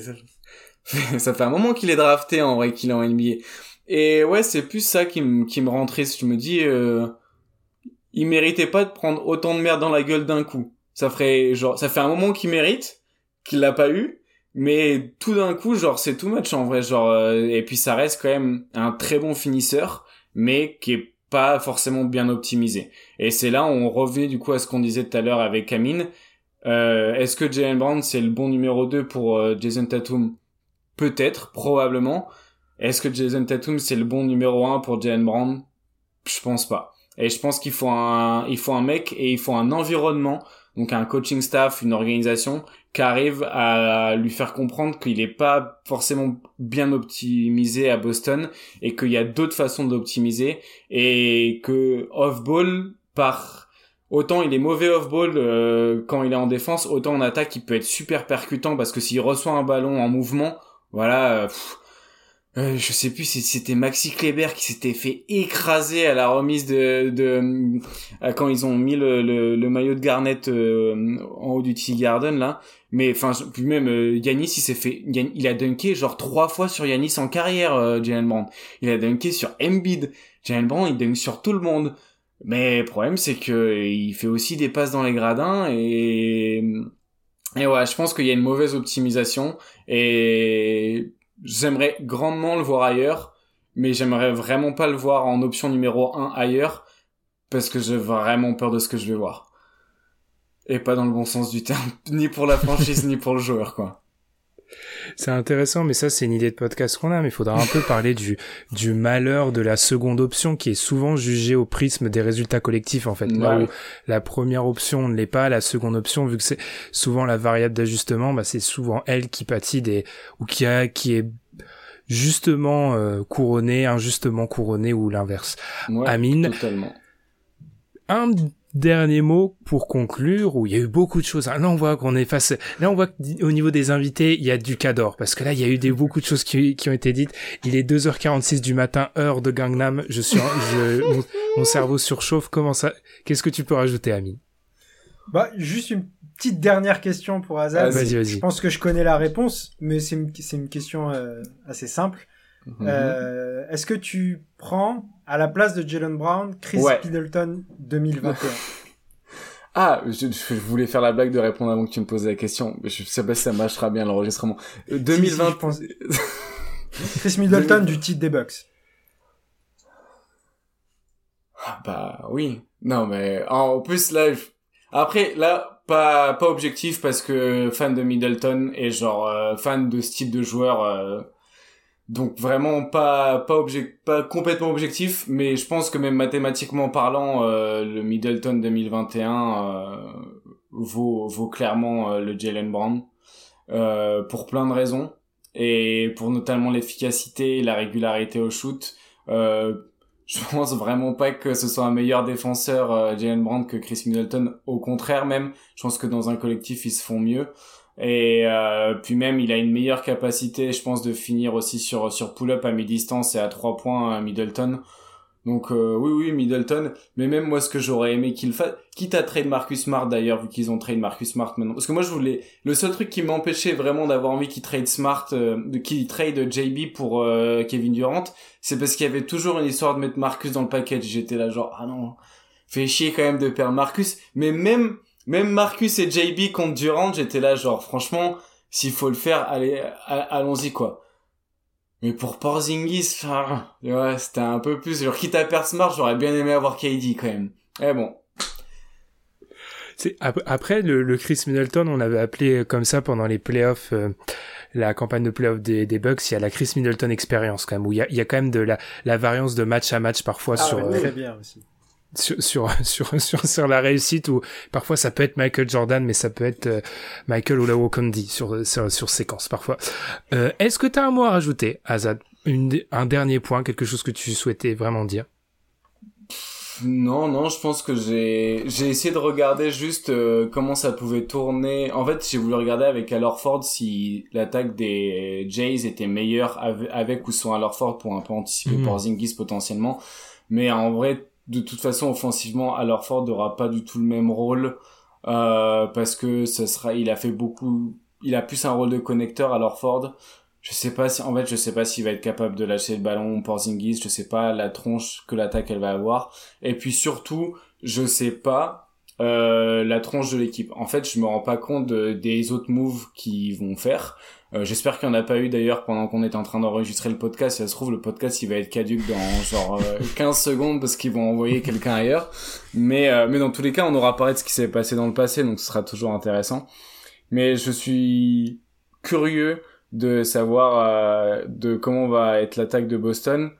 *laughs* ça fait un moment qu'il est drafté en vrai qu'il est en NBA. Et ouais, c'est plus ça qui me qui me rend triste. Je me dis, euh, il méritait pas de prendre autant de merde dans la gueule d'un coup. Ça ferait genre, ça fait un moment qu'il mérite, qu'il l'a pas eu, mais tout d'un coup, genre c'est too much en vrai, genre. Euh, et puis ça reste quand même un très bon finisseur, mais qui est pas forcément bien optimisé. Et c'est là où on revient du coup à ce qu'on disait tout à l'heure avec Amine. Euh, Est-ce que Jalen Brown c'est le bon numéro 2 pour euh, Jason Tatum? Peut-être, probablement. Est-ce que Jason Tatum c'est le bon numéro 1 pour Jalen Brown? Je pense pas. Et je pense qu'il faut un, il faut un mec et il faut un environnement, donc un coaching staff, une organisation qui arrive à lui faire comprendre qu'il n'est pas forcément bien optimisé à Boston et qu'il y a d'autres façons d'optimiser et que off-ball par autant il est mauvais off-ball euh, quand il est en défense, autant en attaque il peut être super percutant parce que s'il reçoit un ballon en mouvement, voilà, euh, euh, je sais plus si c'était Maxi Kleber qui s'était fait écraser à la remise de, de euh, quand ils ont mis le, le, maillot de Garnett en haut du Tea Garden là. Mais enfin, puis même Yanis, il s'est fait, il a dunké genre trois fois sur Yanis en carrière, Jalen Brown. Il a dunké sur Embiid. Jalen Brown, il dunk sur tout le monde. Mais le problème, c'est que il fait aussi des passes dans les gradins et et ouais, je pense qu'il y a une mauvaise optimisation et j'aimerais grandement le voir ailleurs, mais j'aimerais vraiment pas le voir en option numéro 1 ailleurs parce que j'ai vraiment peur de ce que je vais voir. Et pas dans le bon sens du terme, *laughs* ni pour la franchise ni pour le joueur quoi. C'est intéressant, mais ça c'est une idée de podcast qu'on a, mais il faudra un peu parler du, du malheur de la seconde option qui est souvent jugée au prisme des résultats collectifs en fait. Là où la première option ne l'est pas, la seconde option, vu que c'est souvent la variable d'ajustement, bah, c'est souvent elle qui pâtit des, ou qui a, qui est justement euh, couronnée, injustement couronnée ou l'inverse. Amine. Totalement. Un dernier mot pour conclure, où il y a eu beaucoup de choses. Là, on voit qu'on est face. Là, on voit qu'au niveau des invités, il y a du cador, parce que là, il y a eu des beaucoup de choses qui, qui ont été dites. Il est 2h46 du matin, heure de Gangnam. Je suis, je, mon, cerveau surchauffe. Comment ça Qu'est-ce que tu peux rajouter, Ami Bah, juste une petite dernière question pour Azad. Vas-y, vas-y. Je pense que je connais la réponse, mais c'est une, c'est une question euh, assez simple. Mhm. Euh, Est-ce que tu prends à la place de Jalen Brown Chris Middleton 2021 *laughs* Ah, je, je, voulais faire la blague de répondre avant que tu me poses la question. Mais je sais pas si ça marchera bien l'enregistrement. 2020. Euh, pense... *laughs* Chris Middleton du titre des Bucks. Ah bah oui. Non mais en plus là, Après, là, pas pas objectif parce que fan de Middleton et genre euh, fan de ce type de joueur. Euh, donc vraiment pas pas complètement objectif, mais je pense que même mathématiquement parlant, euh, le Middleton 2021 vaut vaut clairement le Jalen Brown pour plein de raisons et pour notamment l'efficacité la régularité au shoot. Euh, je *laughs* pense vraiment pas que ce soit un meilleur défenseur euh, Jalen Brand que Chris Middleton. Au contraire même, je pense que dans un collectif ils se font mieux. Et euh, puis même il a une meilleure capacité, je pense, de finir aussi sur sur pull-up à mi-distance et à trois points à Middleton. Donc euh, oui oui Middleton, mais même moi ce que j'aurais aimé qu'il fasse, quitte à trade Marcus Smart d'ailleurs vu qu'ils ont trade Marcus Smart maintenant, parce que moi je voulais, le seul truc qui m'empêchait vraiment d'avoir envie qu'ils trade Smart, euh, qu'ils trade JB pour euh, Kevin Durant, c'est parce qu'il y avait toujours une histoire de mettre Marcus dans le package. J'étais là genre ah non, fait chier quand même de perdre Marcus, mais même même Marcus et JB contre Durant, j'étais là genre franchement s'il faut le faire allez allons-y quoi. Mais pour Porzingis, ouais, c'était un peu plus. Genre, quitte à perdre Smart, j'aurais bien aimé avoir KD quand même. Eh bon. C'est, après, le, Chris Middleton, on l'avait appelé comme ça pendant les playoffs, euh, la campagne de playoffs des, des Bucks, il y a la Chris Middleton expérience quand même, où il y a, il y a quand même de la, la variance de match à match parfois ah, sur... très bien aussi sur, *laughs* sur, sur, sur, la réussite où parfois ça peut être Michael Jordan, mais ça peut être euh, Michael Olawokondi sur, sur, sur séquence parfois. Euh, Est-ce que tu as un mot à rajouter, Azad? Une, Un dernier point, quelque chose que tu souhaitais vraiment dire? Non, non, je pense que j'ai j'ai essayé de regarder juste euh, comment ça pouvait tourner. En fait, j'ai voulu regarder avec Alorford si l'attaque des Jays était meilleure avec, ou sans Alorford pour un peu anticiper mmh. pour Zingis potentiellement. Mais en vrai, de toute façon offensivement Ford n'aura pas du tout le même rôle euh, parce que ça sera il a fait beaucoup il a plus un rôle de connecteur Ford je sais pas si en fait je sais pas s'il va être capable de lâcher le ballon pour Zingis je sais pas la tronche que l'attaque elle va avoir. Et puis surtout je sais pas euh, la tronche de l'équipe. En fait, je me rends pas compte des autres moves qu'ils vont faire. Euh, j'espère qu'il n'y en a pas eu d'ailleurs pendant qu'on est en train d'enregistrer le podcast. Si ça se trouve, le podcast il va être caduque dans genre 15 euh, *laughs* secondes parce qu'ils vont envoyer quelqu'un ailleurs. Mais, euh, mais dans tous les cas, on aura parlé de ce qui s'est passé dans le passé, donc ce sera toujours intéressant. Mais je suis curieux de savoir de comment va être l'attaque de Boston.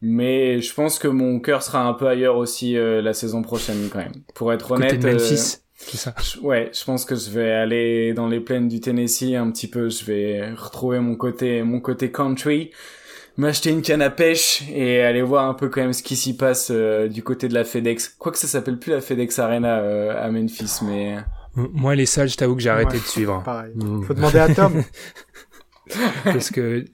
Mais je pense que mon cœur sera un peu ailleurs aussi la saison prochaine quand même. Pour être honnête. Memphis. Ça. Ouais, je pense que je vais aller dans les plaines du Tennessee un petit peu. Je vais retrouver mon côté, mon côté country, m'acheter une canne à pêche et aller voir un peu quand même ce qui s'y passe euh, du côté de la FedEx. Quoi que ça s'appelle plus la FedEx Arena euh, à Memphis, mais moi les salles, je t'avoue que j'ai arrêté de suivre. Pareil. Mm. Faut demander à Tom. *laughs* *laughs* parce que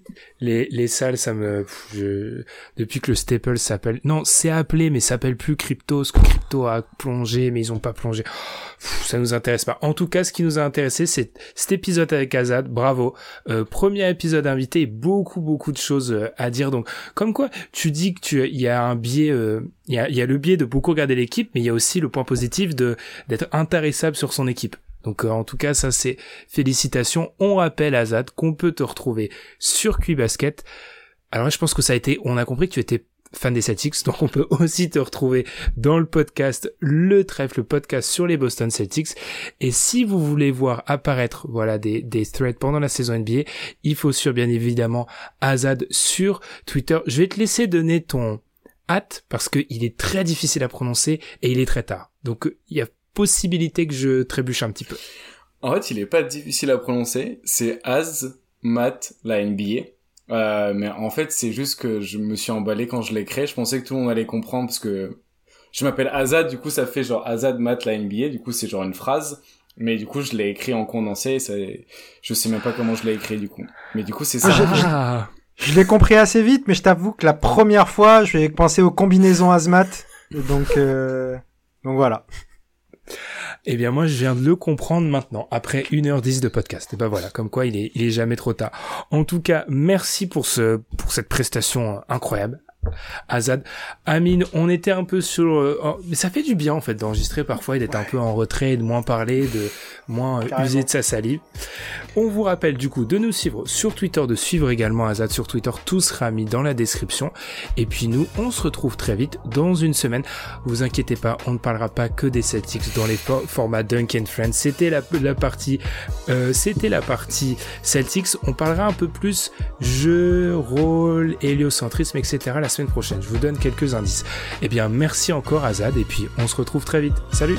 les, les salles, ça me, je, depuis que le Staple s'appelle, non, c'est appelé, mais s'appelle plus Crypto, ce que Crypto a plongé, mais ils ont pas plongé. *gasps* ça nous intéresse pas. En tout cas, ce qui nous a intéressé, c'est cet épisode avec Azad. Bravo. Euh, premier épisode invité, beaucoup, beaucoup de choses euh, à dire. Donc, comme quoi, tu dis que tu, il y a un biais, euh, il y a, y a le biais de beaucoup regarder l'équipe, mais il y a aussi le point positif de, d'être intéressable sur son équipe. Donc euh, en tout cas, ça c'est félicitations. On rappelle Azad qu'on peut te retrouver sur Basket. Alors je pense que ça a été, on a compris que tu étais fan des Celtics, *laughs* donc on peut aussi te retrouver dans le podcast Le Trèfle, le podcast sur les Boston Celtics. Et si vous voulez voir apparaître voilà des, des threads pendant la saison NBA, il faut sur bien évidemment Azad sur Twitter. Je vais te laisser donner ton hâte parce qu'il est très difficile à prononcer et il est très tard. Donc il y a possibilité que je trébuche un petit peu. En fait, il est pas difficile à prononcer. C'est Az Mat la NBA. Euh, mais en fait, c'est juste que je me suis emballé quand je l'ai créé. Je pensais que tout le monde allait comprendre parce que je m'appelle Azad, du coup, ça fait genre Azad Mat la NBA. Du coup, c'est genre une phrase. Mais du coup, je l'ai écrit en condensé. Ça... Je sais même pas comment je l'ai écrit du coup. Mais du coup, c'est ça. Ah, je, je l'ai compris assez vite, mais je t'avoue que la première fois, je vais penser aux combinaisons Azmat. Donc, euh... donc voilà. Eh bien, moi, je viens de le comprendre maintenant, après 1h10 de podcast. Et ben voilà, comme quoi il est, il est jamais trop tard. En tout cas, merci pour ce, pour cette prestation incroyable. Azad. Amine, on était un peu sur, euh, mais ça fait du bien en fait d'enregistrer parfois, d'être un peu en retrait, de moins parler, de moins euh, user de sa salive. On vous rappelle du coup de nous suivre sur Twitter, de suivre également Azad sur Twitter, tout sera mis dans la description. Et puis nous, on se retrouve très vite dans une semaine. Vous inquiétez pas, on ne parlera pas que des Celtics dans les formats Dunk and Friends. C'était la, la partie, euh, c'était la partie Celtics. On parlera un peu plus jeu, rôle, héliocentrisme, etc. la semaine prochaine. Je vous donne quelques indices. Eh bien, merci encore Azad et puis on se retrouve très vite. Salut